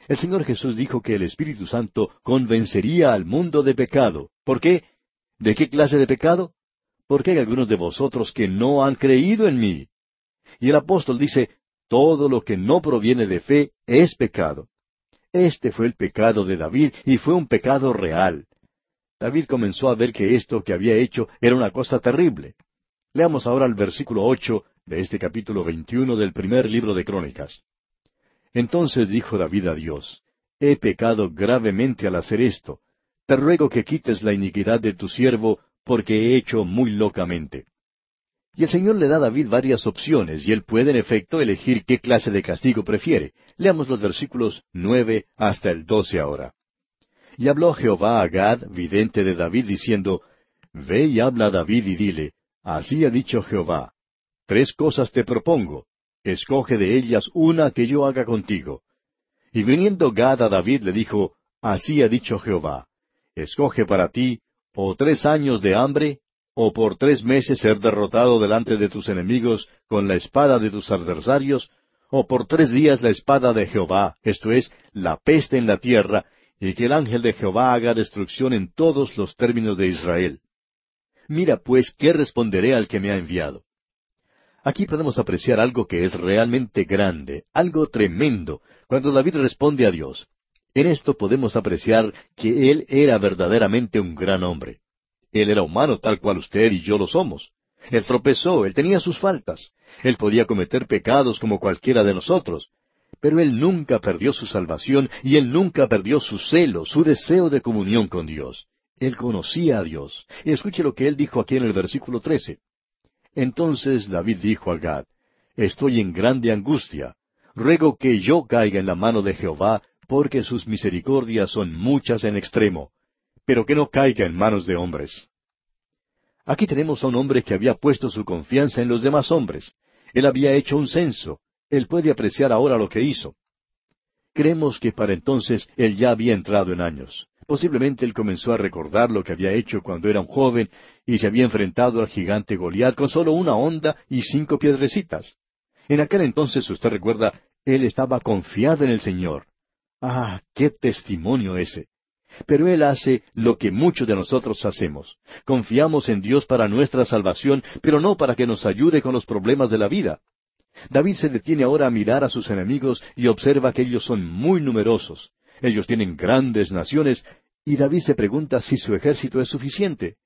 El Señor Jesús dijo que el Espíritu Santo convencería al mundo de pecado. ¿Por qué? ¿De qué clase de pecado? Porque hay algunos de vosotros que no han creído en mí. Y el apóstol dice, todo lo que no proviene de fe es pecado. Este fue el pecado de David y fue un pecado real. David comenzó a ver que esto que había hecho era una cosa terrible. Leamos ahora el versículo ocho de este capítulo veintiuno del primer libro de Crónicas. Entonces dijo David a Dios, He pecado gravemente al hacer esto. Te ruego que quites la iniquidad de tu siervo, porque he hecho muy locamente. Y el Señor le da a David varias opciones, y él puede en efecto elegir qué clase de castigo prefiere. Leamos los versículos nueve hasta el doce ahora. Y habló Jehová a Gad, vidente de David, diciendo, Ve y habla a David y dile, Así ha dicho Jehová, Tres cosas te propongo, escoge de ellas una que yo haga contigo. Y viniendo Gad a David le dijo, Así ha dicho Jehová, escoge para ti o tres años de hambre, o por tres meses ser derrotado delante de tus enemigos con la espada de tus adversarios, o por tres días la espada de Jehová, esto es, la peste en la tierra, y que el ángel de Jehová haga destrucción en todos los términos de Israel. Mira pues qué responderé al que me ha enviado. Aquí podemos apreciar algo que es realmente grande, algo tremendo, cuando David responde a Dios. En esto podemos apreciar que él era verdaderamente un gran hombre. Él era humano tal cual usted y yo lo somos. Él tropezó, él tenía sus faltas. Él podía cometer pecados como cualquiera de nosotros. Pero él nunca perdió su salvación y él nunca perdió su celo, su deseo de comunión con Dios. Él conocía a Dios. Escuche lo que él dijo aquí en el versículo trece. Entonces David dijo a Gad, Estoy en grande angustia. Ruego que yo caiga en la mano de Jehová, porque sus misericordias son muchas en extremo, pero que no caiga en manos de hombres. Aquí tenemos a un hombre que había puesto su confianza en los demás hombres. Él había hecho un censo. Él puede apreciar ahora lo que hizo. Creemos que para entonces él ya había entrado en años. Posiblemente él comenzó a recordar lo que había hecho cuando era un joven y se había enfrentado al gigante Goliat con solo una onda y cinco piedrecitas. En aquel entonces, usted recuerda, él estaba confiado en el Señor. Ah, qué testimonio ese. Pero Él hace lo que muchos de nosotros hacemos. Confiamos en Dios para nuestra salvación, pero no para que nos ayude con los problemas de la vida. David se detiene ahora a mirar a sus enemigos y observa que ellos son muy numerosos. Ellos tienen grandes naciones, y David se pregunta si su ejército es suficiente.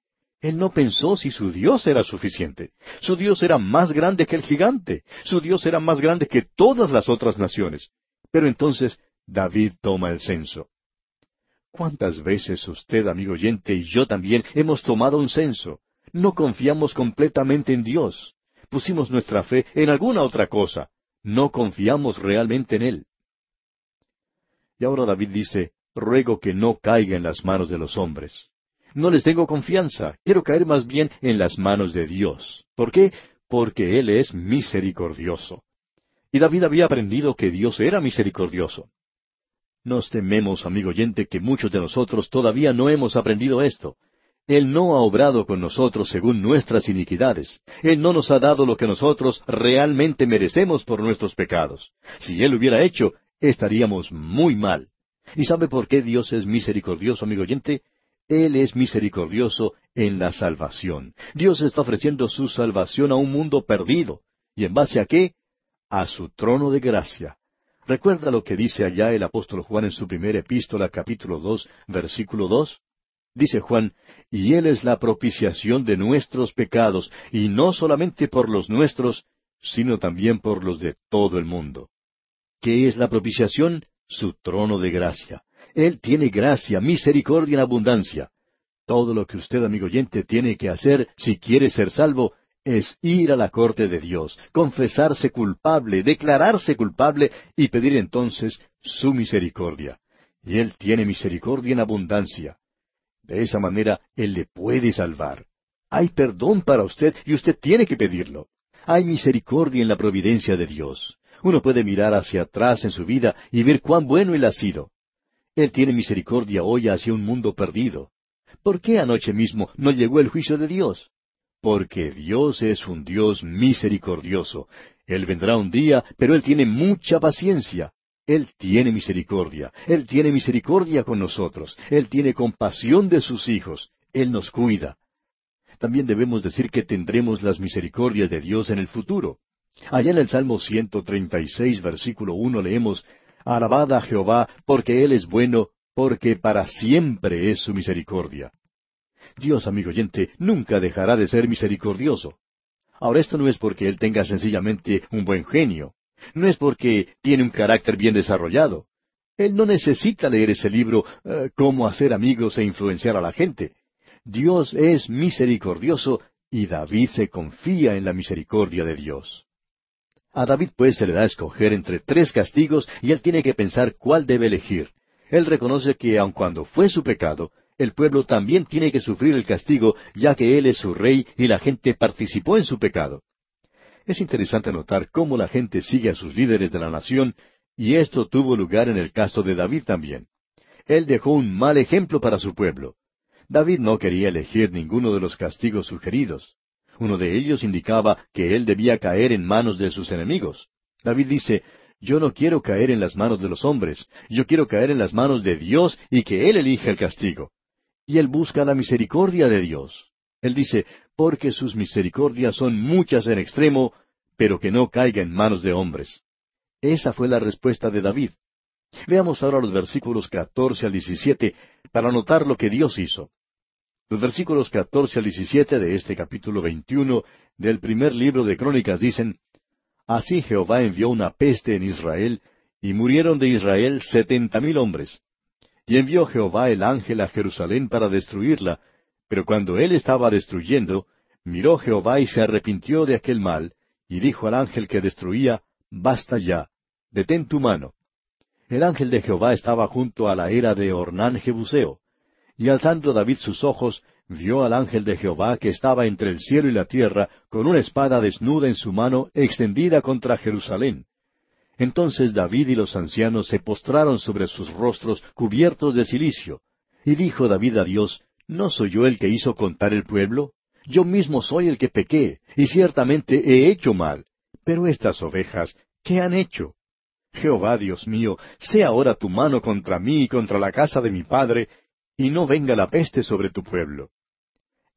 Él no pensó si su Dios era suficiente. Su Dios era más grande que el gigante. Su Dios era más grande que todas las otras naciones. Pero entonces David toma el censo. ¿Cuántas veces usted, amigo oyente, y yo también hemos tomado un censo? No confiamos completamente en Dios. Pusimos nuestra fe en alguna otra cosa. No confiamos realmente en Él. Y ahora David dice, ruego que no caiga en las manos de los hombres. No les tengo confianza, quiero caer más bien en las manos de Dios. ¿Por qué? Porque Él es misericordioso. Y David había aprendido que Dios era misericordioso. Nos tememos, amigo oyente, que muchos de nosotros todavía no hemos aprendido esto. Él no ha obrado con nosotros según nuestras iniquidades. Él no nos ha dado lo que nosotros realmente merecemos por nuestros pecados. Si Él hubiera hecho, estaríamos muy mal. ¿Y sabe por qué Dios es misericordioso, amigo oyente? Él es misericordioso en la salvación. Dios está ofreciendo su salvación a un mundo perdido. ¿Y en base a qué? A su trono de gracia. ¿Recuerda lo que dice allá el apóstol Juan en su primera epístola, capítulo dos, versículo dos? Dice Juan, y Él es la propiciación de nuestros pecados, y no solamente por los nuestros, sino también por los de todo el mundo. ¿Qué es la propiciación? Su trono de gracia. Él tiene gracia, misericordia en abundancia. Todo lo que usted, amigo oyente, tiene que hacer si quiere ser salvo es ir a la corte de Dios, confesarse culpable, declararse culpable y pedir entonces su misericordia. Y Él tiene misericordia en abundancia. De esa manera Él le puede salvar. Hay perdón para usted y usted tiene que pedirlo. Hay misericordia en la providencia de Dios. Uno puede mirar hacia atrás en su vida y ver cuán bueno Él ha sido. Él tiene misericordia hoy hacia un mundo perdido. ¿Por qué anoche mismo no llegó el juicio de Dios? Porque Dios es un Dios misericordioso. Él vendrá un día, pero Él tiene mucha paciencia. Él tiene misericordia. Él tiene misericordia con nosotros. Él tiene compasión de sus hijos. Él nos cuida. También debemos decir que tendremos las misericordias de Dios en el futuro. Allá en el Salmo 136, versículo uno leemos, Alabad a Jehová, porque Él es bueno, porque para siempre es su misericordia. Dios, amigo oyente, nunca dejará de ser misericordioso. Ahora esto no es porque Él tenga sencillamente un buen genio, no es porque tiene un carácter bien desarrollado. Él no necesita leer ese libro, eh, Cómo hacer amigos e influenciar a la gente. Dios es misericordioso y David se confía en la misericordia de Dios. A David pues se le da a escoger entre tres castigos y él tiene que pensar cuál debe elegir. Él reconoce que aun cuando fue su pecado, el pueblo también tiene que sufrir el castigo, ya que él es su rey y la gente participó en su pecado. Es interesante notar cómo la gente sigue a sus líderes de la nación, y esto tuvo lugar en el caso de David también. él dejó un mal ejemplo para su pueblo. David no quería elegir ninguno de los castigos sugeridos. Uno de ellos indicaba que él debía caer en manos de sus enemigos. David dice, yo no quiero caer en las manos de los hombres, yo quiero caer en las manos de Dios y que Él elija el castigo. Y él busca la misericordia de Dios. Él dice, porque sus misericordias son muchas en extremo, pero que no caiga en manos de hombres. Esa fue la respuesta de David. Veamos ahora los versículos catorce al diecisiete para notar lo que Dios hizo. Los versículos catorce al diecisiete de este capítulo veintiuno del primer libro de Crónicas dicen, Así Jehová envió una peste en Israel, y murieron de Israel setenta mil hombres. Y envió Jehová el ángel a Jerusalén para destruirla, pero cuando él estaba destruyendo, miró Jehová y se arrepintió de aquel mal, y dijo al ángel que destruía, Basta ya, detén tu mano. El ángel de Jehová estaba junto a la era de Ornán Jebuseo. Y alzando David sus ojos, vio al ángel de Jehová que estaba entre el cielo y la tierra, con una espada desnuda en su mano, extendida contra Jerusalén. Entonces David y los ancianos se postraron sobre sus rostros cubiertos de cilicio. Y dijo David a Dios, ¿No soy yo el que hizo contar el pueblo? Yo mismo soy el que pequé, y ciertamente he hecho mal. Pero estas ovejas, ¿qué han hecho? Jehová Dios mío, sea ahora tu mano contra mí y contra la casa de mi padre, y no venga la peste sobre tu pueblo.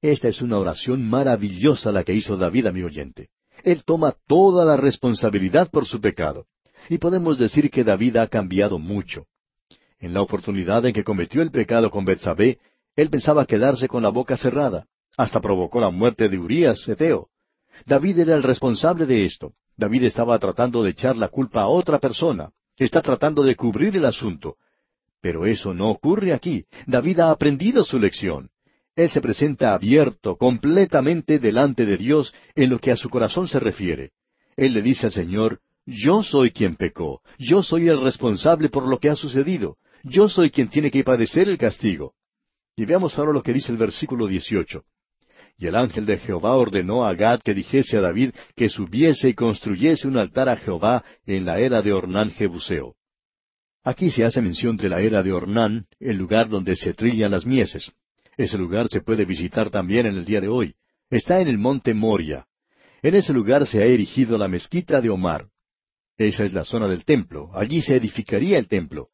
Esta es una oración maravillosa la que hizo David, mi oyente. Él toma toda la responsabilidad por su pecado. Y podemos decir que David ha cambiado mucho. En la oportunidad en que cometió el pecado con Betsabé, él pensaba quedarse con la boca cerrada. Hasta provocó la muerte de Urías, Eteo. David era el responsable de esto. David estaba tratando de echar la culpa a otra persona. Está tratando de cubrir el asunto. Pero eso no ocurre aquí. David ha aprendido su lección. Él se presenta abierto, completamente delante de Dios en lo que a su corazón se refiere. Él le dice al Señor, yo soy quien pecó, yo soy el responsable por lo que ha sucedido, yo soy quien tiene que padecer el castigo. Y veamos ahora lo que dice el versículo 18. Y el ángel de Jehová ordenó a Gad que dijese a David que subiese y construyese un altar a Jehová en la era de Ornán Jebuseo. Aquí se hace mención de la era de Ornán, el lugar donde se trillan las mieses. Ese lugar se puede visitar también en el día de hoy. Está en el monte Moria. En ese lugar se ha erigido la mezquita de Omar. Esa es la zona del templo. Allí se edificaría el templo.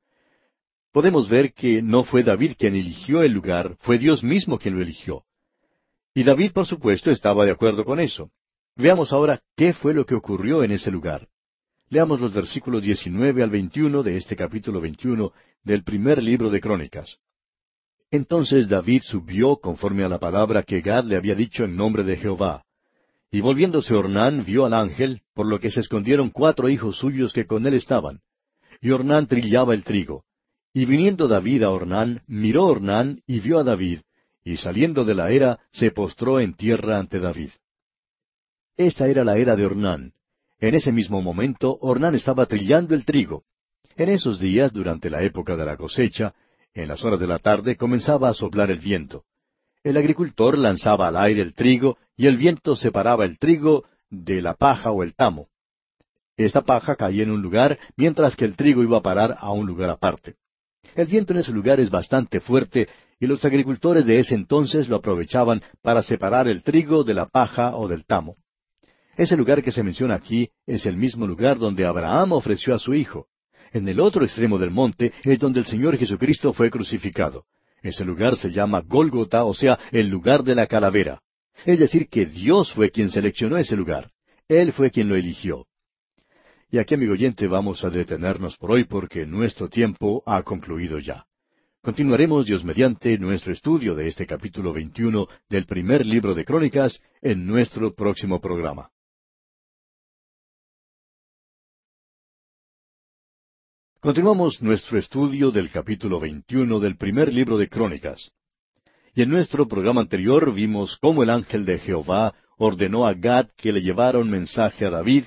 Podemos ver que no fue David quien eligió el lugar, fue Dios mismo quien lo eligió. Y David, por supuesto, estaba de acuerdo con eso. Veamos ahora qué fue lo que ocurrió en ese lugar. Leamos los versículos 19 al 21 de este capítulo 21 del primer libro de Crónicas. Entonces David subió conforme a la palabra que Gad le había dicho en nombre de Jehová. Y volviéndose Ornán vio al ángel, por lo que se escondieron cuatro hijos suyos que con él estaban. Y Ornán trillaba el trigo. Y viniendo David a Ornán, miró Ornán y vio a David, y saliendo de la era, se postró en tierra ante David. Esta era la era de Ornán. En ese mismo momento, Ornán estaba trillando el trigo. En esos días, durante la época de la cosecha, en las horas de la tarde comenzaba a soplar el viento. El agricultor lanzaba al aire el trigo y el viento separaba el trigo de la paja o el tamo. Esta paja caía en un lugar mientras que el trigo iba a parar a un lugar aparte. El viento en ese lugar es bastante fuerte y los agricultores de ese entonces lo aprovechaban para separar el trigo de la paja o del tamo. Ese lugar que se menciona aquí es el mismo lugar donde Abraham ofreció a su hijo. En el otro extremo del monte es donde el Señor Jesucristo fue crucificado. Ese lugar se llama Gólgota, o sea, el lugar de la calavera. Es decir, que Dios fue quien seleccionó ese lugar. Él fue quien lo eligió. Y aquí, amigo oyente, vamos a detenernos por hoy porque nuestro tiempo ha concluido ya. Continuaremos, Dios mediante, nuestro estudio de este capítulo 21 del primer libro de Crónicas en nuestro próximo programa. Continuamos nuestro estudio del capítulo 21 del primer libro de Crónicas. Y en nuestro programa anterior vimos cómo el ángel de Jehová ordenó a Gad que le llevara un mensaje a David,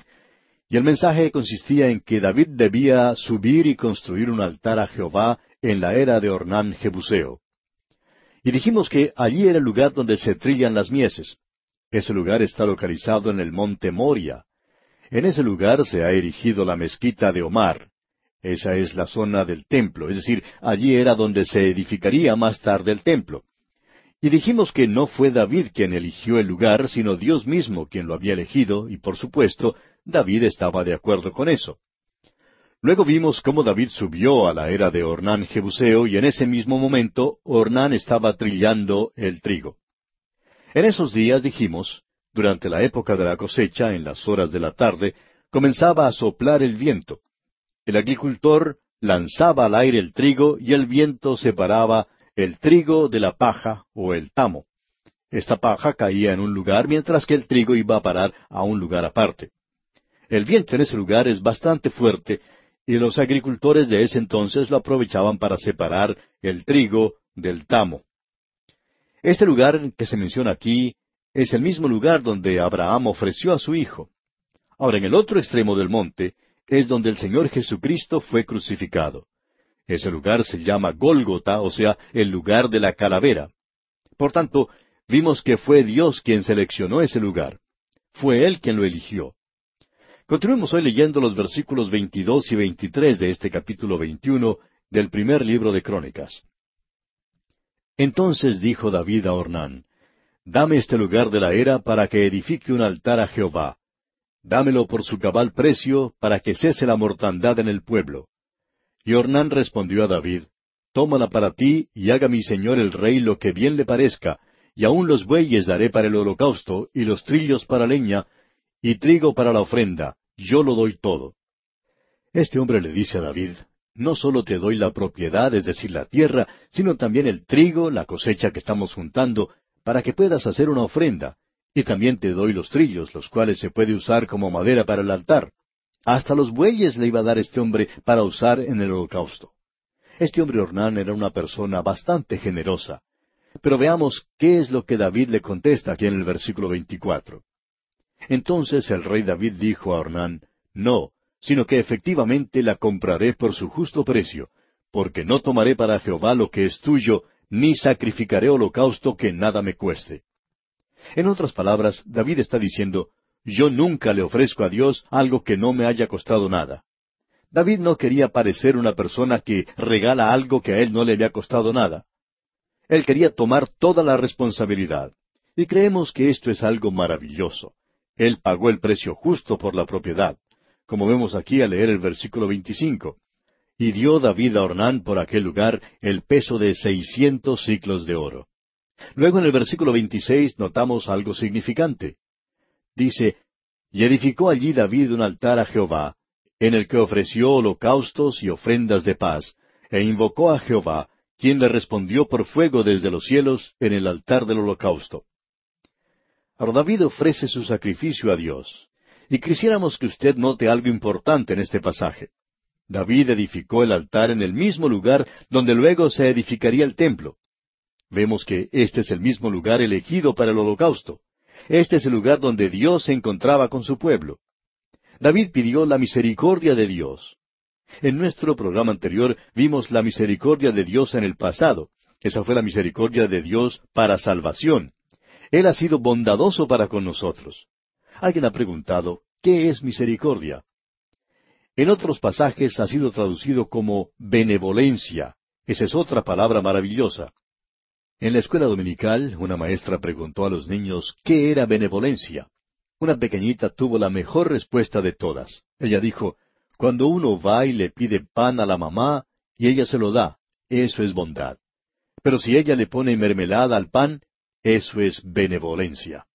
y el mensaje consistía en que David debía subir y construir un altar a Jehová en la era de Ornán Jebuseo. Y dijimos que allí era el lugar donde se trillan las mieses. Ese lugar está localizado en el monte Moria. En ese lugar se ha erigido la mezquita de Omar. Esa es la zona del templo, es decir, allí era donde se edificaría más tarde el templo. Y dijimos que no fue David quien eligió el lugar, sino Dios mismo quien lo había elegido, y por supuesto, David estaba de acuerdo con eso. Luego vimos cómo David subió a la era de Ornán Jebuseo, y en ese mismo momento Ornán estaba trillando el trigo. En esos días dijimos, durante la época de la cosecha, en las horas de la tarde, comenzaba a soplar el viento. El agricultor lanzaba al aire el trigo y el viento separaba el trigo de la paja o el tamo. Esta paja caía en un lugar mientras que el trigo iba a parar a un lugar aparte. El viento en ese lugar es bastante fuerte y los agricultores de ese entonces lo aprovechaban para separar el trigo del tamo. Este lugar que se menciona aquí es el mismo lugar donde Abraham ofreció a su hijo. Ahora, en el otro extremo del monte es donde el Señor Jesucristo fue crucificado. Ese lugar se llama Gólgota, o sea, el lugar de la calavera. Por tanto, vimos que fue Dios quien seleccionó ese lugar. Fue Él quien lo eligió. Continuemos hoy leyendo los versículos 22 y 23 de este capítulo 21 del primer libro de Crónicas. Entonces dijo David a Ornán, Dame este lugar de la era para que edifique un altar a Jehová. Dámelo por su cabal precio para que cese la mortandad en el pueblo. Y Ornán respondió a David, Tómala para ti y haga mi señor el rey lo que bien le parezca, y aun los bueyes daré para el holocausto, y los trillos para leña, y trigo para la ofrenda, yo lo doy todo. Este hombre le dice a David, No solo te doy la propiedad, es decir, la tierra, sino también el trigo, la cosecha que estamos juntando, para que puedas hacer una ofrenda, y también te doy los trillos, los cuales se puede usar como madera para el altar. Hasta los bueyes le iba a dar este hombre para usar en el holocausto. Este hombre Ornán era una persona bastante generosa. Pero veamos qué es lo que David le contesta aquí en el versículo 24. Entonces el rey David dijo a Ornán, No, sino que efectivamente la compraré por su justo precio, porque no tomaré para Jehová lo que es tuyo, ni sacrificaré holocausto que nada me cueste. En otras palabras, David está diciendo, yo nunca le ofrezco a Dios algo que no me haya costado nada. David no quería parecer una persona que regala algo que a él no le había costado nada. Él quería tomar toda la responsabilidad. Y creemos que esto es algo maravilloso. Él pagó el precio justo por la propiedad, como vemos aquí al leer el versículo 25. Y dio David a Ornán por aquel lugar el peso de seiscientos ciclos de oro. Luego en el versículo 26 notamos algo significante. Dice, Y edificó allí David un altar a Jehová, en el que ofreció holocaustos y ofrendas de paz, e invocó a Jehová, quien le respondió por fuego desde los cielos en el altar del holocausto. Ahora David ofrece su sacrificio a Dios. Y quisiéramos que usted note algo importante en este pasaje. David edificó el altar en el mismo lugar donde luego se edificaría el templo. Vemos que este es el mismo lugar elegido para el holocausto. Este es el lugar donde Dios se encontraba con su pueblo. David pidió la misericordia de Dios. En nuestro programa anterior vimos la misericordia de Dios en el pasado. Esa fue la misericordia de Dios para salvación. Él ha sido bondadoso para con nosotros. Alguien ha preguntado, ¿qué es misericordia? En otros pasajes ha sido traducido como benevolencia. Esa es otra palabra maravillosa. En la escuela dominical, una maestra preguntó a los niños qué era benevolencia. Una pequeñita tuvo la mejor respuesta de todas. Ella dijo, Cuando uno va y le pide pan a la mamá y ella se lo da, eso es bondad. Pero si ella le pone mermelada al pan, eso es benevolencia.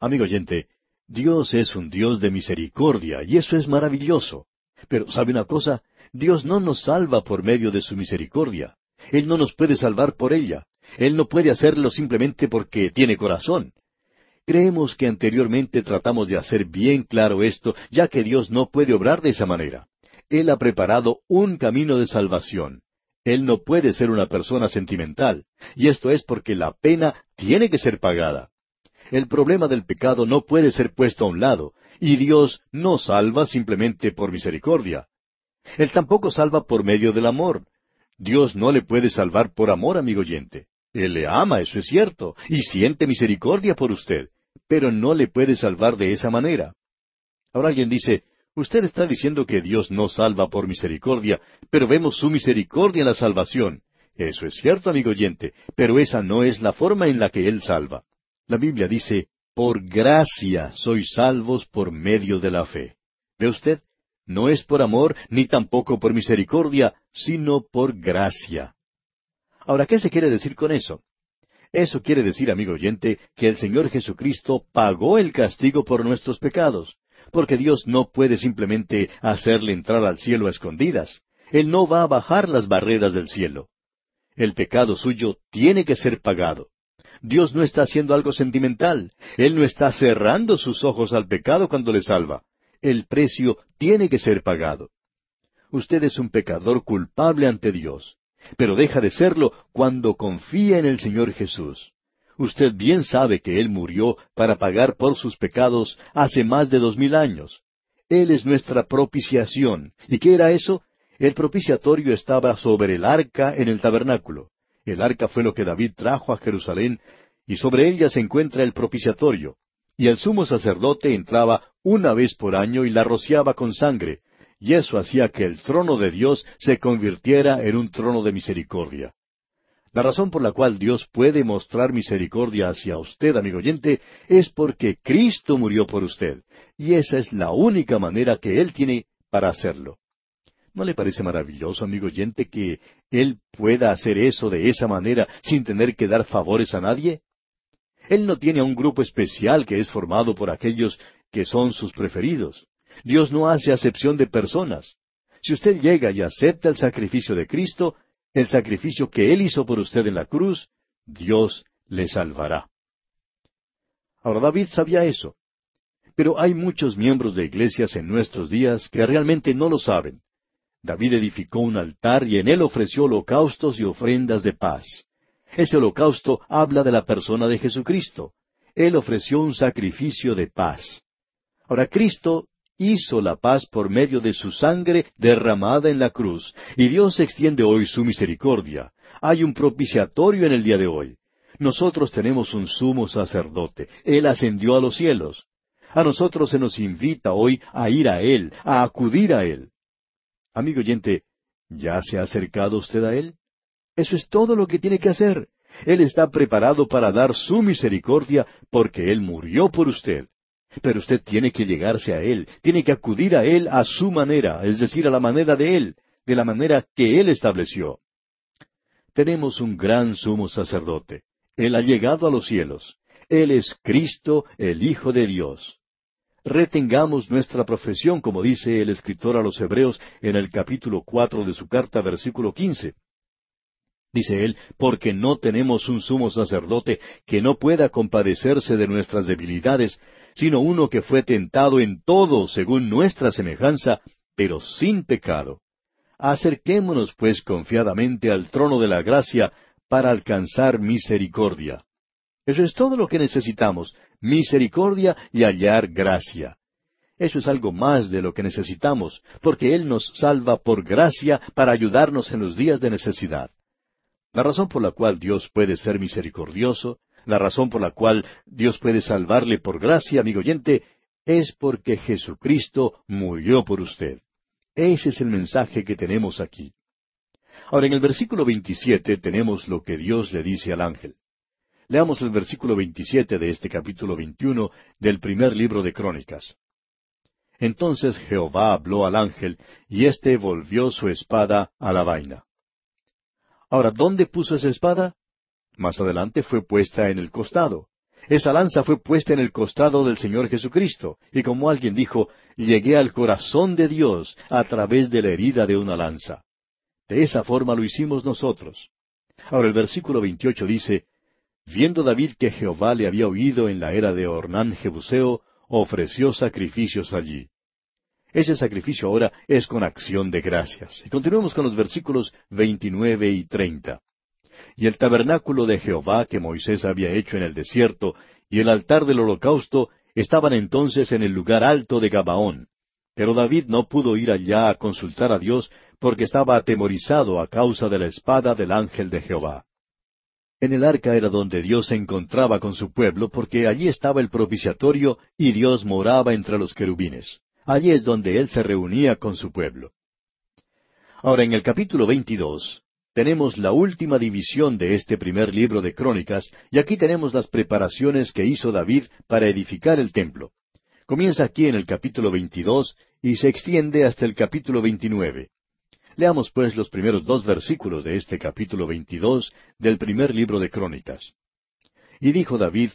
Amigo oyente, Dios es un Dios de misericordia y eso es maravilloso. Pero ¿sabe una cosa? Dios no nos salva por medio de su misericordia. Él no nos puede salvar por ella. Él no puede hacerlo simplemente porque tiene corazón. Creemos que anteriormente tratamos de hacer bien claro esto, ya que Dios no puede obrar de esa manera. Él ha preparado un camino de salvación. Él no puede ser una persona sentimental, y esto es porque la pena tiene que ser pagada. El problema del pecado no puede ser puesto a un lado, y Dios no salva simplemente por misericordia. Él tampoco salva por medio del amor. Dios no le puede salvar por amor, amigo oyente. Él le ama, eso es cierto, y siente misericordia por usted, pero no le puede salvar de esa manera. Ahora alguien dice, Usted está diciendo que Dios no salva por misericordia, pero vemos su misericordia en la salvación. Eso es cierto, amigo oyente, pero esa no es la forma en la que Él salva. La Biblia dice, por gracia sois salvos por medio de la fe. ¿Ve usted? No es por amor, ni tampoco por misericordia, sino por gracia. Ahora, ¿qué se quiere decir con eso? Eso quiere decir, amigo oyente, que el Señor Jesucristo pagó el castigo por nuestros pecados, porque Dios no puede simplemente hacerle entrar al cielo a escondidas. Él no va a bajar las barreras del cielo. El pecado suyo tiene que ser pagado. Dios no está haciendo algo sentimental. Él no está cerrando sus ojos al pecado cuando le salva. El precio tiene que ser pagado. Usted es un pecador culpable ante Dios, pero deja de serlo cuando confía en el Señor Jesús. Usted bien sabe que Él murió para pagar por sus pecados hace más de dos mil años. Él es nuestra propiciación. ¿Y qué era eso? El propiciatorio estaba sobre el arca en el tabernáculo. El arca fue lo que David trajo a Jerusalén, y sobre ella se encuentra el propiciatorio. Y el sumo sacerdote entraba una vez por año y la rociaba con sangre, y eso hacía que el trono de Dios se convirtiera en un trono de misericordia. La razón por la cual Dios puede mostrar misericordia hacia usted, amigo oyente, es porque Cristo murió por usted, y esa es la única manera que Él tiene para hacerlo. ¿No le parece maravilloso, amigo oyente, que Él pueda hacer eso de esa manera sin tener que dar favores a nadie? Él no tiene a un grupo especial que es formado por aquellos que son sus preferidos. Dios no hace acepción de personas. Si usted llega y acepta el sacrificio de Cristo, el sacrificio que Él hizo por usted en la cruz, Dios le salvará. Ahora David sabía eso. Pero hay muchos miembros de iglesias en nuestros días que realmente no lo saben. David edificó un altar y en él ofreció holocaustos y ofrendas de paz. Ese holocausto habla de la persona de Jesucristo. Él ofreció un sacrificio de paz. Ahora Cristo hizo la paz por medio de su sangre derramada en la cruz, y Dios extiende hoy su misericordia. Hay un propiciatorio en el día de hoy. Nosotros tenemos un sumo sacerdote. Él ascendió a los cielos. A nosotros se nos invita hoy a ir a Él, a acudir a Él. Amigo oyente, ¿ya se ha acercado usted a Él? Eso es todo lo que tiene que hacer. Él está preparado para dar su misericordia porque Él murió por usted. Pero usted tiene que llegarse a Él, tiene que acudir a Él a su manera, es decir, a la manera de Él, de la manera que Él estableció. Tenemos un gran sumo sacerdote. Él ha llegado a los cielos. Él es Cristo, el Hijo de Dios retengamos nuestra profesión, como dice el escritor a los Hebreos en el capítulo cuatro de su carta, versículo quince. Dice él, porque no tenemos un sumo sacerdote que no pueda compadecerse de nuestras debilidades, sino uno que fue tentado en todo según nuestra semejanza, pero sin pecado. Acerquémonos pues confiadamente al trono de la gracia para alcanzar misericordia. Eso es todo lo que necesitamos, misericordia y hallar gracia. Eso es algo más de lo que necesitamos, porque Él nos salva por gracia para ayudarnos en los días de necesidad. La razón por la cual Dios puede ser misericordioso, la razón por la cual Dios puede salvarle por gracia, amigo oyente, es porque Jesucristo murió por usted. Ese es el mensaje que tenemos aquí. Ahora, en el versículo 27 tenemos lo que Dios le dice al ángel. Leamos el versículo 27 de este capítulo 21 del primer libro de Crónicas. Entonces Jehová habló al ángel, y éste volvió su espada a la vaina. Ahora, ¿dónde puso esa espada? Más adelante fue puesta en el costado. Esa lanza fue puesta en el costado del Señor Jesucristo, y como alguien dijo, llegué al corazón de Dios a través de la herida de una lanza. De esa forma lo hicimos nosotros. Ahora el versículo 28 dice, Viendo David que Jehová le había oído en la era de Ornán Jebuseo, ofreció sacrificios allí. Ese sacrificio ahora es con acción de gracias. Y continuemos con los versículos 29 y 30. Y el tabernáculo de Jehová que Moisés había hecho en el desierto, y el altar del holocausto, estaban entonces en el lugar alto de Gabaón. Pero David no pudo ir allá a consultar a Dios porque estaba atemorizado a causa de la espada del ángel de Jehová. En el arca era donde Dios se encontraba con su pueblo, porque allí estaba el propiciatorio y Dios moraba entre los querubines. Allí es donde él se reunía con su pueblo. Ahora, en el capítulo 22, tenemos la última división de este primer libro de Crónicas, y aquí tenemos las preparaciones que hizo David para edificar el templo. Comienza aquí en el capítulo 22 y se extiende hasta el capítulo 29. Leamos pues los primeros dos versículos de este capítulo 22 del primer libro de Crónicas. Y dijo David,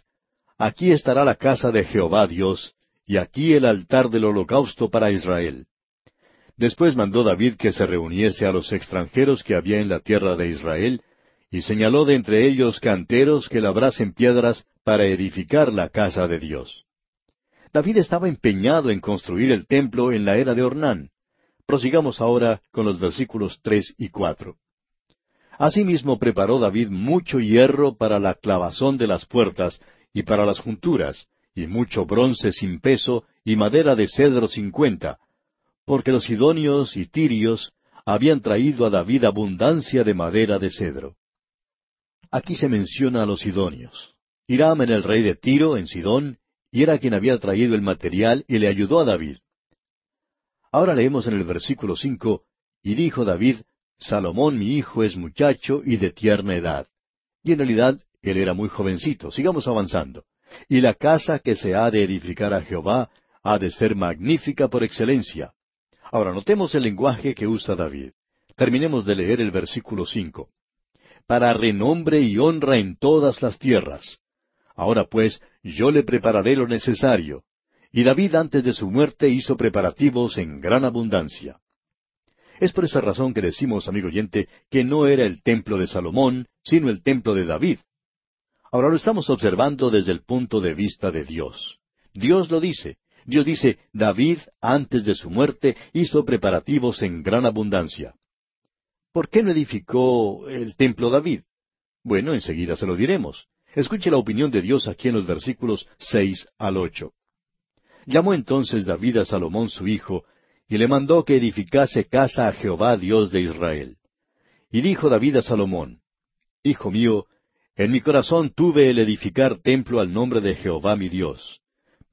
Aquí estará la casa de Jehová Dios, y aquí el altar del holocausto para Israel. Después mandó David que se reuniese a los extranjeros que había en la tierra de Israel, y señaló de entre ellos canteros que labrasen piedras para edificar la casa de Dios. David estaba empeñado en construir el templo en la era de Ornán. Prosigamos ahora con los versículos tres y cuatro. Asimismo preparó David mucho hierro para la clavazón de las puertas y para las junturas, y mucho bronce sin peso y madera de cedro cincuenta, porque los sidonios y tirios habían traído a David abundancia de madera de cedro. Aquí se menciona a los sidonios. Hiram era el rey de Tiro, en Sidón, y era quien había traído el material y le ayudó a David. Ahora leemos en el versículo cinco, y dijo David, Salomón mi hijo es muchacho y de tierna edad. Y en realidad él era muy jovencito. Sigamos avanzando. Y la casa que se ha de edificar a Jehová ha de ser magnífica por excelencia, Ahora notemos el lenguaje que usa David. Terminemos de leer el versículo cinco. Para renombre y honra en todas las tierras. Ahora pues, yo le prepararé lo necesario. Y David antes de su muerte hizo preparativos en gran abundancia. Es por esa razón que decimos, amigo oyente, que no era el templo de Salomón, sino el templo de David. Ahora lo estamos observando desde el punto de vista de Dios. Dios lo dice, Dios dice, David, antes de su muerte, hizo preparativos en gran abundancia. ¿Por qué no edificó el templo David? Bueno, enseguida se lo diremos. Escuche la opinión de Dios aquí en los versículos seis al ocho. Llamó entonces David a Salomón su hijo, y le mandó que edificase casa a Jehová Dios de Israel. Y dijo David a Salomón, Hijo mío, en mi corazón tuve el edificar templo al nombre de Jehová mi Dios.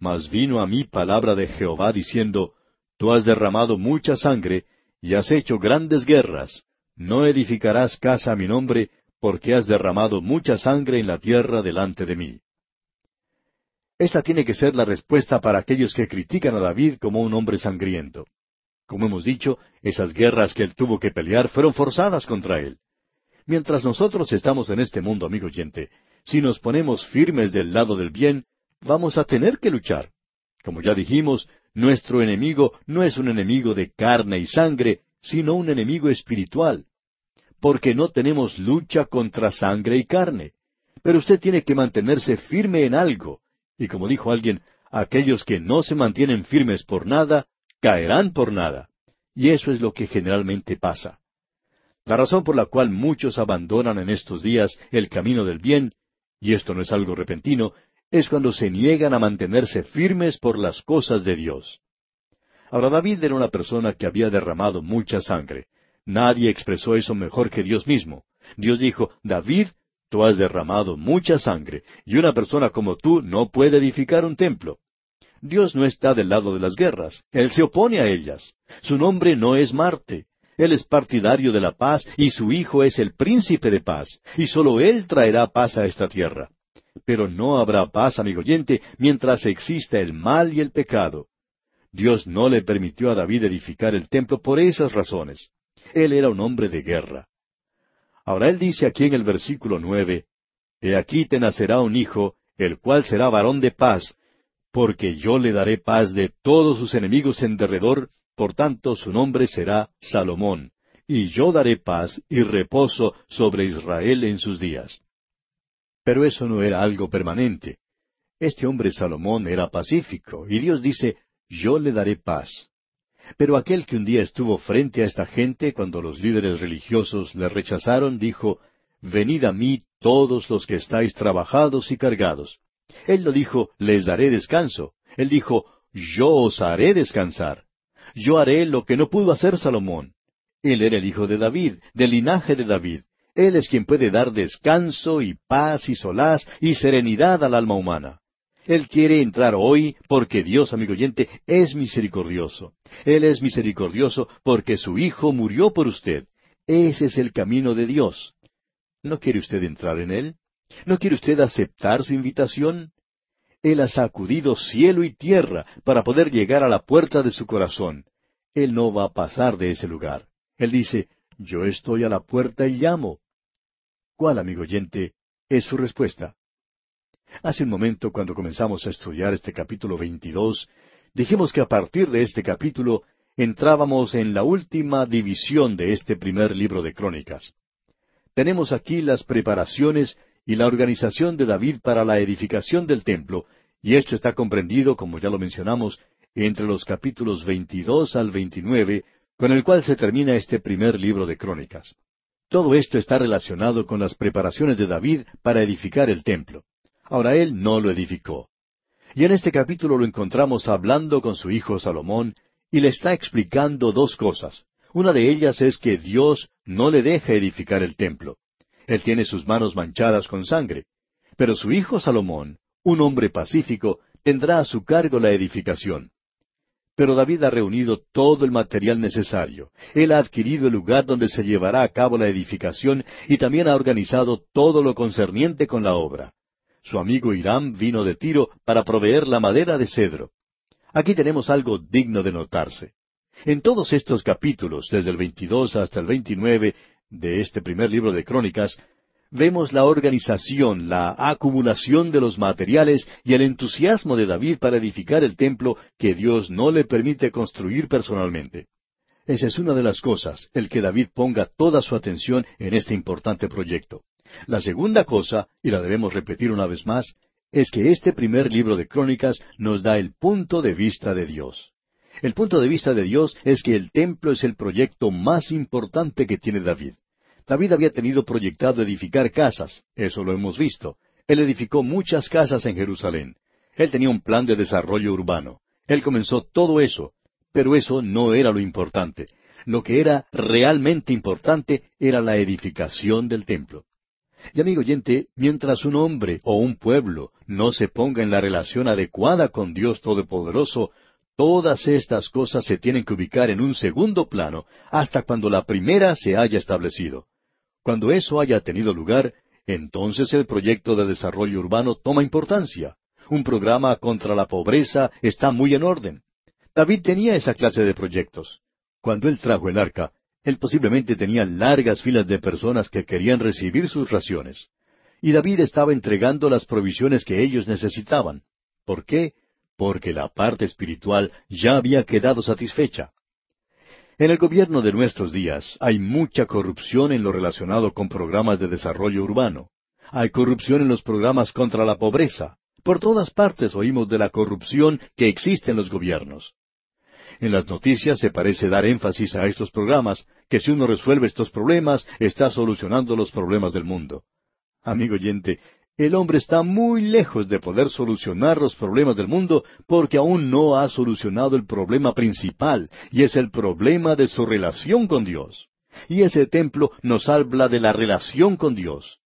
Mas vino a mí palabra de Jehová diciendo, Tú has derramado mucha sangre, y has hecho grandes guerras. No edificarás casa a mi nombre, porque has derramado mucha sangre en la tierra delante de mí. Esta tiene que ser la respuesta para aquellos que critican a David como un hombre sangriento. Como hemos dicho, esas guerras que él tuvo que pelear fueron forzadas contra él. Mientras nosotros estamos en este mundo, amigo oyente, si nos ponemos firmes del lado del bien, vamos a tener que luchar. Como ya dijimos, nuestro enemigo no es un enemigo de carne y sangre, sino un enemigo espiritual. Porque no tenemos lucha contra sangre y carne. Pero usted tiene que mantenerse firme en algo. Y como dijo alguien, aquellos que no se mantienen firmes por nada, caerán por nada. Y eso es lo que generalmente pasa. La razón por la cual muchos abandonan en estos días el camino del bien, y esto no es algo repentino, es cuando se niegan a mantenerse firmes por las cosas de Dios. Ahora David era una persona que había derramado mucha sangre. Nadie expresó eso mejor que Dios mismo. Dios dijo, David, tú has derramado mucha sangre, y una persona como tú no puede edificar un templo. Dios no está del lado de las guerras, Él se opone a ellas. Su nombre no es Marte. Él es partidario de la paz y su Hijo es el príncipe de paz, y sólo Él traerá paz a esta tierra. Pero no habrá paz, amigo oyente, mientras exista el mal y el pecado. Dios no le permitió a David edificar el templo por esas razones. Él era un hombre de guerra. Ahora él dice aquí en el versículo nueve, He aquí te nacerá un hijo, el cual será varón de paz, porque yo le daré paz de todos sus enemigos en derredor, por tanto su nombre será Salomón, y yo daré paz y reposo sobre Israel en sus días. Pero eso no era algo permanente. Este hombre Salomón era pacífico, y Dios dice, yo le daré paz. Pero aquel que un día estuvo frente a esta gente cuando los líderes religiosos le rechazaron, dijo, Venid a mí todos los que estáis trabajados y cargados. Él no dijo, les daré descanso. Él dijo, yo os haré descansar. Yo haré lo que no pudo hacer Salomón. Él era el hijo de David, del linaje de David. Él es quien puede dar descanso y paz y solaz y serenidad al alma humana. Él quiere entrar hoy porque Dios, amigo oyente, es misericordioso. Él es misericordioso porque su Hijo murió por usted. Ese es el camino de Dios. ¿No quiere usted entrar en Él? ¿No quiere usted aceptar su invitación? Él ha sacudido cielo y tierra para poder llegar a la puerta de su corazón. Él no va a pasar de ese lugar. Él dice, yo estoy a la puerta y llamo. ¿Cuál, amigo oyente, es su respuesta? Hace un momento, cuando comenzamos a estudiar este capítulo 22, dijimos que a partir de este capítulo entrábamos en la última división de este primer libro de Crónicas. Tenemos aquí las preparaciones y la organización de David para la edificación del templo, y esto está comprendido, como ya lo mencionamos, entre los capítulos 22 al 29, con el cual se termina este primer libro de Crónicas. Todo esto está relacionado con las preparaciones de David para edificar el templo. Ahora él no lo edificó. Y en este capítulo lo encontramos hablando con su hijo Salomón y le está explicando dos cosas. Una de ellas es que Dios no le deja edificar el templo. Él tiene sus manos manchadas con sangre. Pero su hijo Salomón, un hombre pacífico, tendrá a su cargo la edificación. Pero David ha reunido todo el material necesario. Él ha adquirido el lugar donde se llevará a cabo la edificación y también ha organizado todo lo concerniente con la obra. Su amigo Hiram vino de Tiro para proveer la madera de cedro. Aquí tenemos algo digno de notarse. En todos estos capítulos, desde el 22 hasta el 29 de este primer libro de Crónicas, vemos la organización, la acumulación de los materiales y el entusiasmo de David para edificar el templo que Dios no le permite construir personalmente. Esa es una de las cosas, el que David ponga toda su atención en este importante proyecto. La segunda cosa, y la debemos repetir una vez más, es que este primer libro de Crónicas nos da el punto de vista de Dios. El punto de vista de Dios es que el templo es el proyecto más importante que tiene David. David había tenido proyectado edificar casas, eso lo hemos visto. Él edificó muchas casas en Jerusalén. Él tenía un plan de desarrollo urbano. Él comenzó todo eso, pero eso no era lo importante. Lo que era realmente importante era la edificación del templo. Y amigo oyente, mientras un hombre o un pueblo no se ponga en la relación adecuada con Dios Todopoderoso, todas estas cosas se tienen que ubicar en un segundo plano hasta cuando la primera se haya establecido. Cuando eso haya tenido lugar, entonces el proyecto de desarrollo urbano toma importancia. Un programa contra la pobreza está muy en orden. David tenía esa clase de proyectos. Cuando él trajo el arca, él posiblemente tenía largas filas de personas que querían recibir sus raciones. Y David estaba entregando las provisiones que ellos necesitaban. ¿Por qué? Porque la parte espiritual ya había quedado satisfecha. En el gobierno de nuestros días hay mucha corrupción en lo relacionado con programas de desarrollo urbano. Hay corrupción en los programas contra la pobreza. Por todas partes oímos de la corrupción que existe en los gobiernos. En las noticias se parece dar énfasis a estos programas, que si uno resuelve estos problemas, está solucionando los problemas del mundo. Amigo oyente, el hombre está muy lejos de poder solucionar los problemas del mundo porque aún no ha solucionado el problema principal, y es el problema de su relación con Dios. Y ese templo nos habla de la relación con Dios.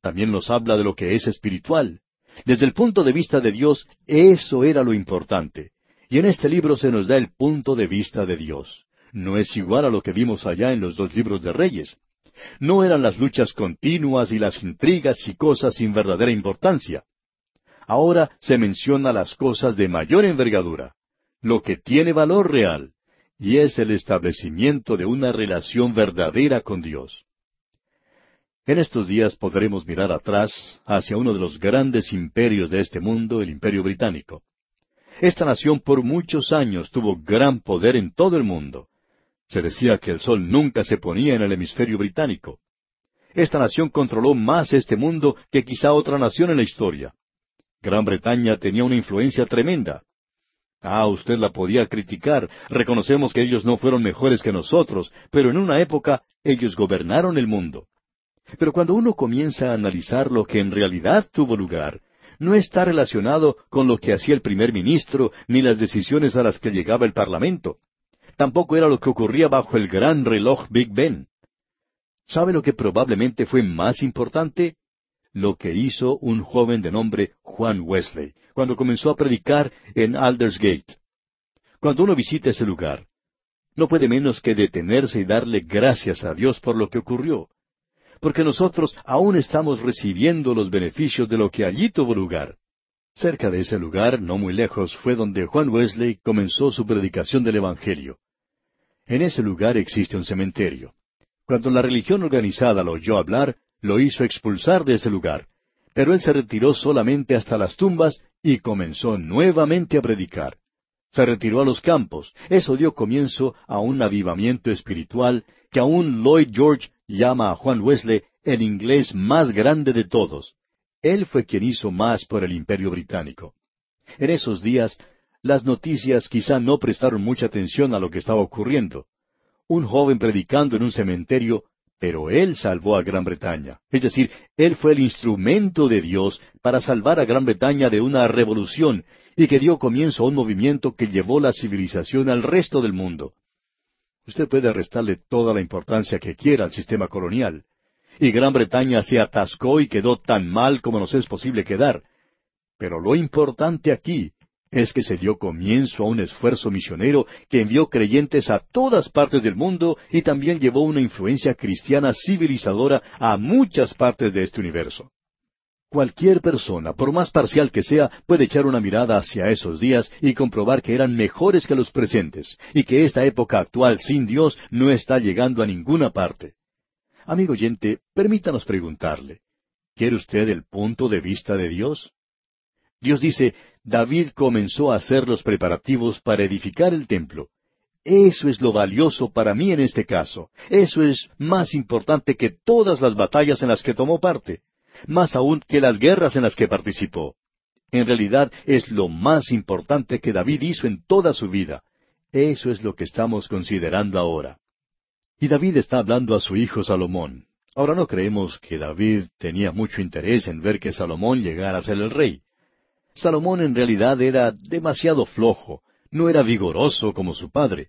También nos habla de lo que es espiritual. Desde el punto de vista de Dios, eso era lo importante. Y en este libro se nos da el punto de vista de Dios. No es igual a lo que vimos allá en los dos libros de Reyes. No eran las luchas continuas y las intrigas y cosas sin verdadera importancia. Ahora se menciona las cosas de mayor envergadura, lo que tiene valor real, y es el establecimiento de una relación verdadera con Dios. En estos días podremos mirar atrás hacia uno de los grandes imperios de este mundo, el imperio británico. Esta nación por muchos años tuvo gran poder en todo el mundo. Se decía que el sol nunca se ponía en el hemisferio británico. Esta nación controló más este mundo que quizá otra nación en la historia. Gran Bretaña tenía una influencia tremenda. Ah, usted la podía criticar. Reconocemos que ellos no fueron mejores que nosotros, pero en una época ellos gobernaron el mundo. Pero cuando uno comienza a analizar lo que en realidad tuvo lugar, no está relacionado con lo que hacía el primer ministro ni las decisiones a las que llegaba el Parlamento. Tampoco era lo que ocurría bajo el gran reloj Big Ben. ¿Sabe lo que probablemente fue más importante? lo que hizo un joven de nombre Juan Wesley, cuando comenzó a predicar en Aldersgate. Cuando uno visita ese lugar, no puede menos que detenerse y darle gracias a Dios por lo que ocurrió, porque nosotros aún estamos recibiendo los beneficios de lo que allí tuvo lugar. Cerca de ese lugar, no muy lejos, fue donde Juan Wesley comenzó su predicación del Evangelio. En ese lugar existe un cementerio. Cuando la religión organizada lo oyó hablar, lo hizo expulsar de ese lugar, pero él se retiró solamente hasta las tumbas y comenzó nuevamente a predicar. Se retiró a los campos. Eso dio comienzo a un avivamiento espiritual que aún Lloyd George llama a Juan Wesley el inglés más grande de todos. Él fue quien hizo más por el imperio británico. En esos días, las noticias quizá no prestaron mucha atención a lo que estaba ocurriendo. Un joven predicando en un cementerio, pero él salvó a Gran Bretaña. Es decir, él fue el instrumento de Dios para salvar a Gran Bretaña de una revolución y que dio comienzo a un movimiento que llevó la civilización al resto del mundo. Usted puede restarle toda la importancia que quiera al sistema colonial. Y Gran Bretaña se atascó y quedó tan mal como nos es posible quedar. Pero lo importante aquí es que se dio comienzo a un esfuerzo misionero que envió creyentes a todas partes del mundo y también llevó una influencia cristiana civilizadora a muchas partes de este universo. Cualquier persona, por más parcial que sea, puede echar una mirada hacia esos días y comprobar que eran mejores que los presentes, y que esta época actual sin Dios no está llegando a ninguna parte. Amigo oyente, permítanos preguntarle, ¿quiere usted el punto de vista de Dios? Dios dice, David comenzó a hacer los preparativos para edificar el templo. Eso es lo valioso para mí en este caso. Eso es más importante que todas las batallas en las que tomó parte más aún que las guerras en las que participó. En realidad es lo más importante que David hizo en toda su vida. Eso es lo que estamos considerando ahora. Y David está hablando a su hijo Salomón. Ahora no creemos que David tenía mucho interés en ver que Salomón llegara a ser el rey. Salomón en realidad era demasiado flojo, no era vigoroso como su padre.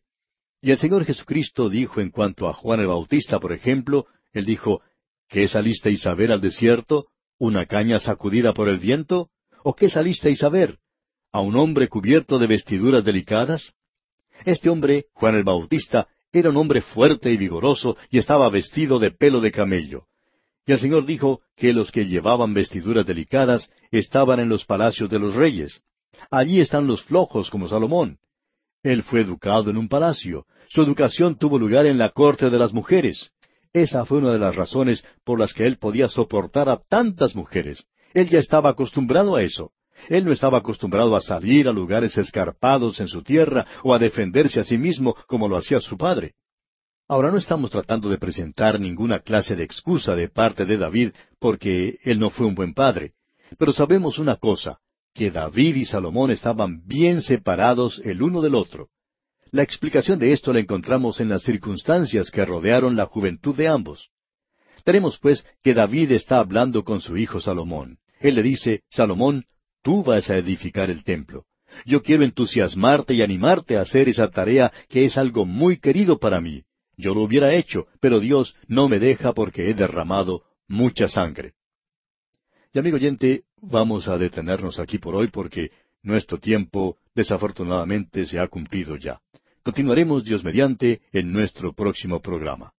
Y el Señor Jesucristo dijo en cuanto a Juan el Bautista, por ejemplo, él dijo, ¿Qué salisteis a ver al desierto? ¿Una caña sacudida por el viento? ¿O qué salisteis a ver? ¿A un hombre cubierto de vestiduras delicadas? Este hombre, Juan el Bautista, era un hombre fuerte y vigoroso y estaba vestido de pelo de camello. Y el Señor dijo que los que llevaban vestiduras delicadas estaban en los palacios de los reyes. Allí están los flojos como Salomón. Él fue educado en un palacio. Su educación tuvo lugar en la corte de las mujeres. Esa fue una de las razones por las que él podía soportar a tantas mujeres. Él ya estaba acostumbrado a eso. Él no estaba acostumbrado a salir a lugares escarpados en su tierra o a defenderse a sí mismo como lo hacía su padre. Ahora no estamos tratando de presentar ninguna clase de excusa de parte de David porque él no fue un buen padre. Pero sabemos una cosa, que David y Salomón estaban bien separados el uno del otro. La explicación de esto la encontramos en las circunstancias que rodearon la juventud de ambos. Tenemos pues que David está hablando con su hijo Salomón. Él le dice, Salomón, tú vas a edificar el templo. Yo quiero entusiasmarte y animarte a hacer esa tarea que es algo muy querido para mí. Yo lo hubiera hecho, pero Dios no me deja porque he derramado mucha sangre. Y amigo oyente, vamos a detenernos aquí por hoy porque nuestro tiempo desafortunadamente se ha cumplido ya. Continuaremos Dios mediante en nuestro próximo programa.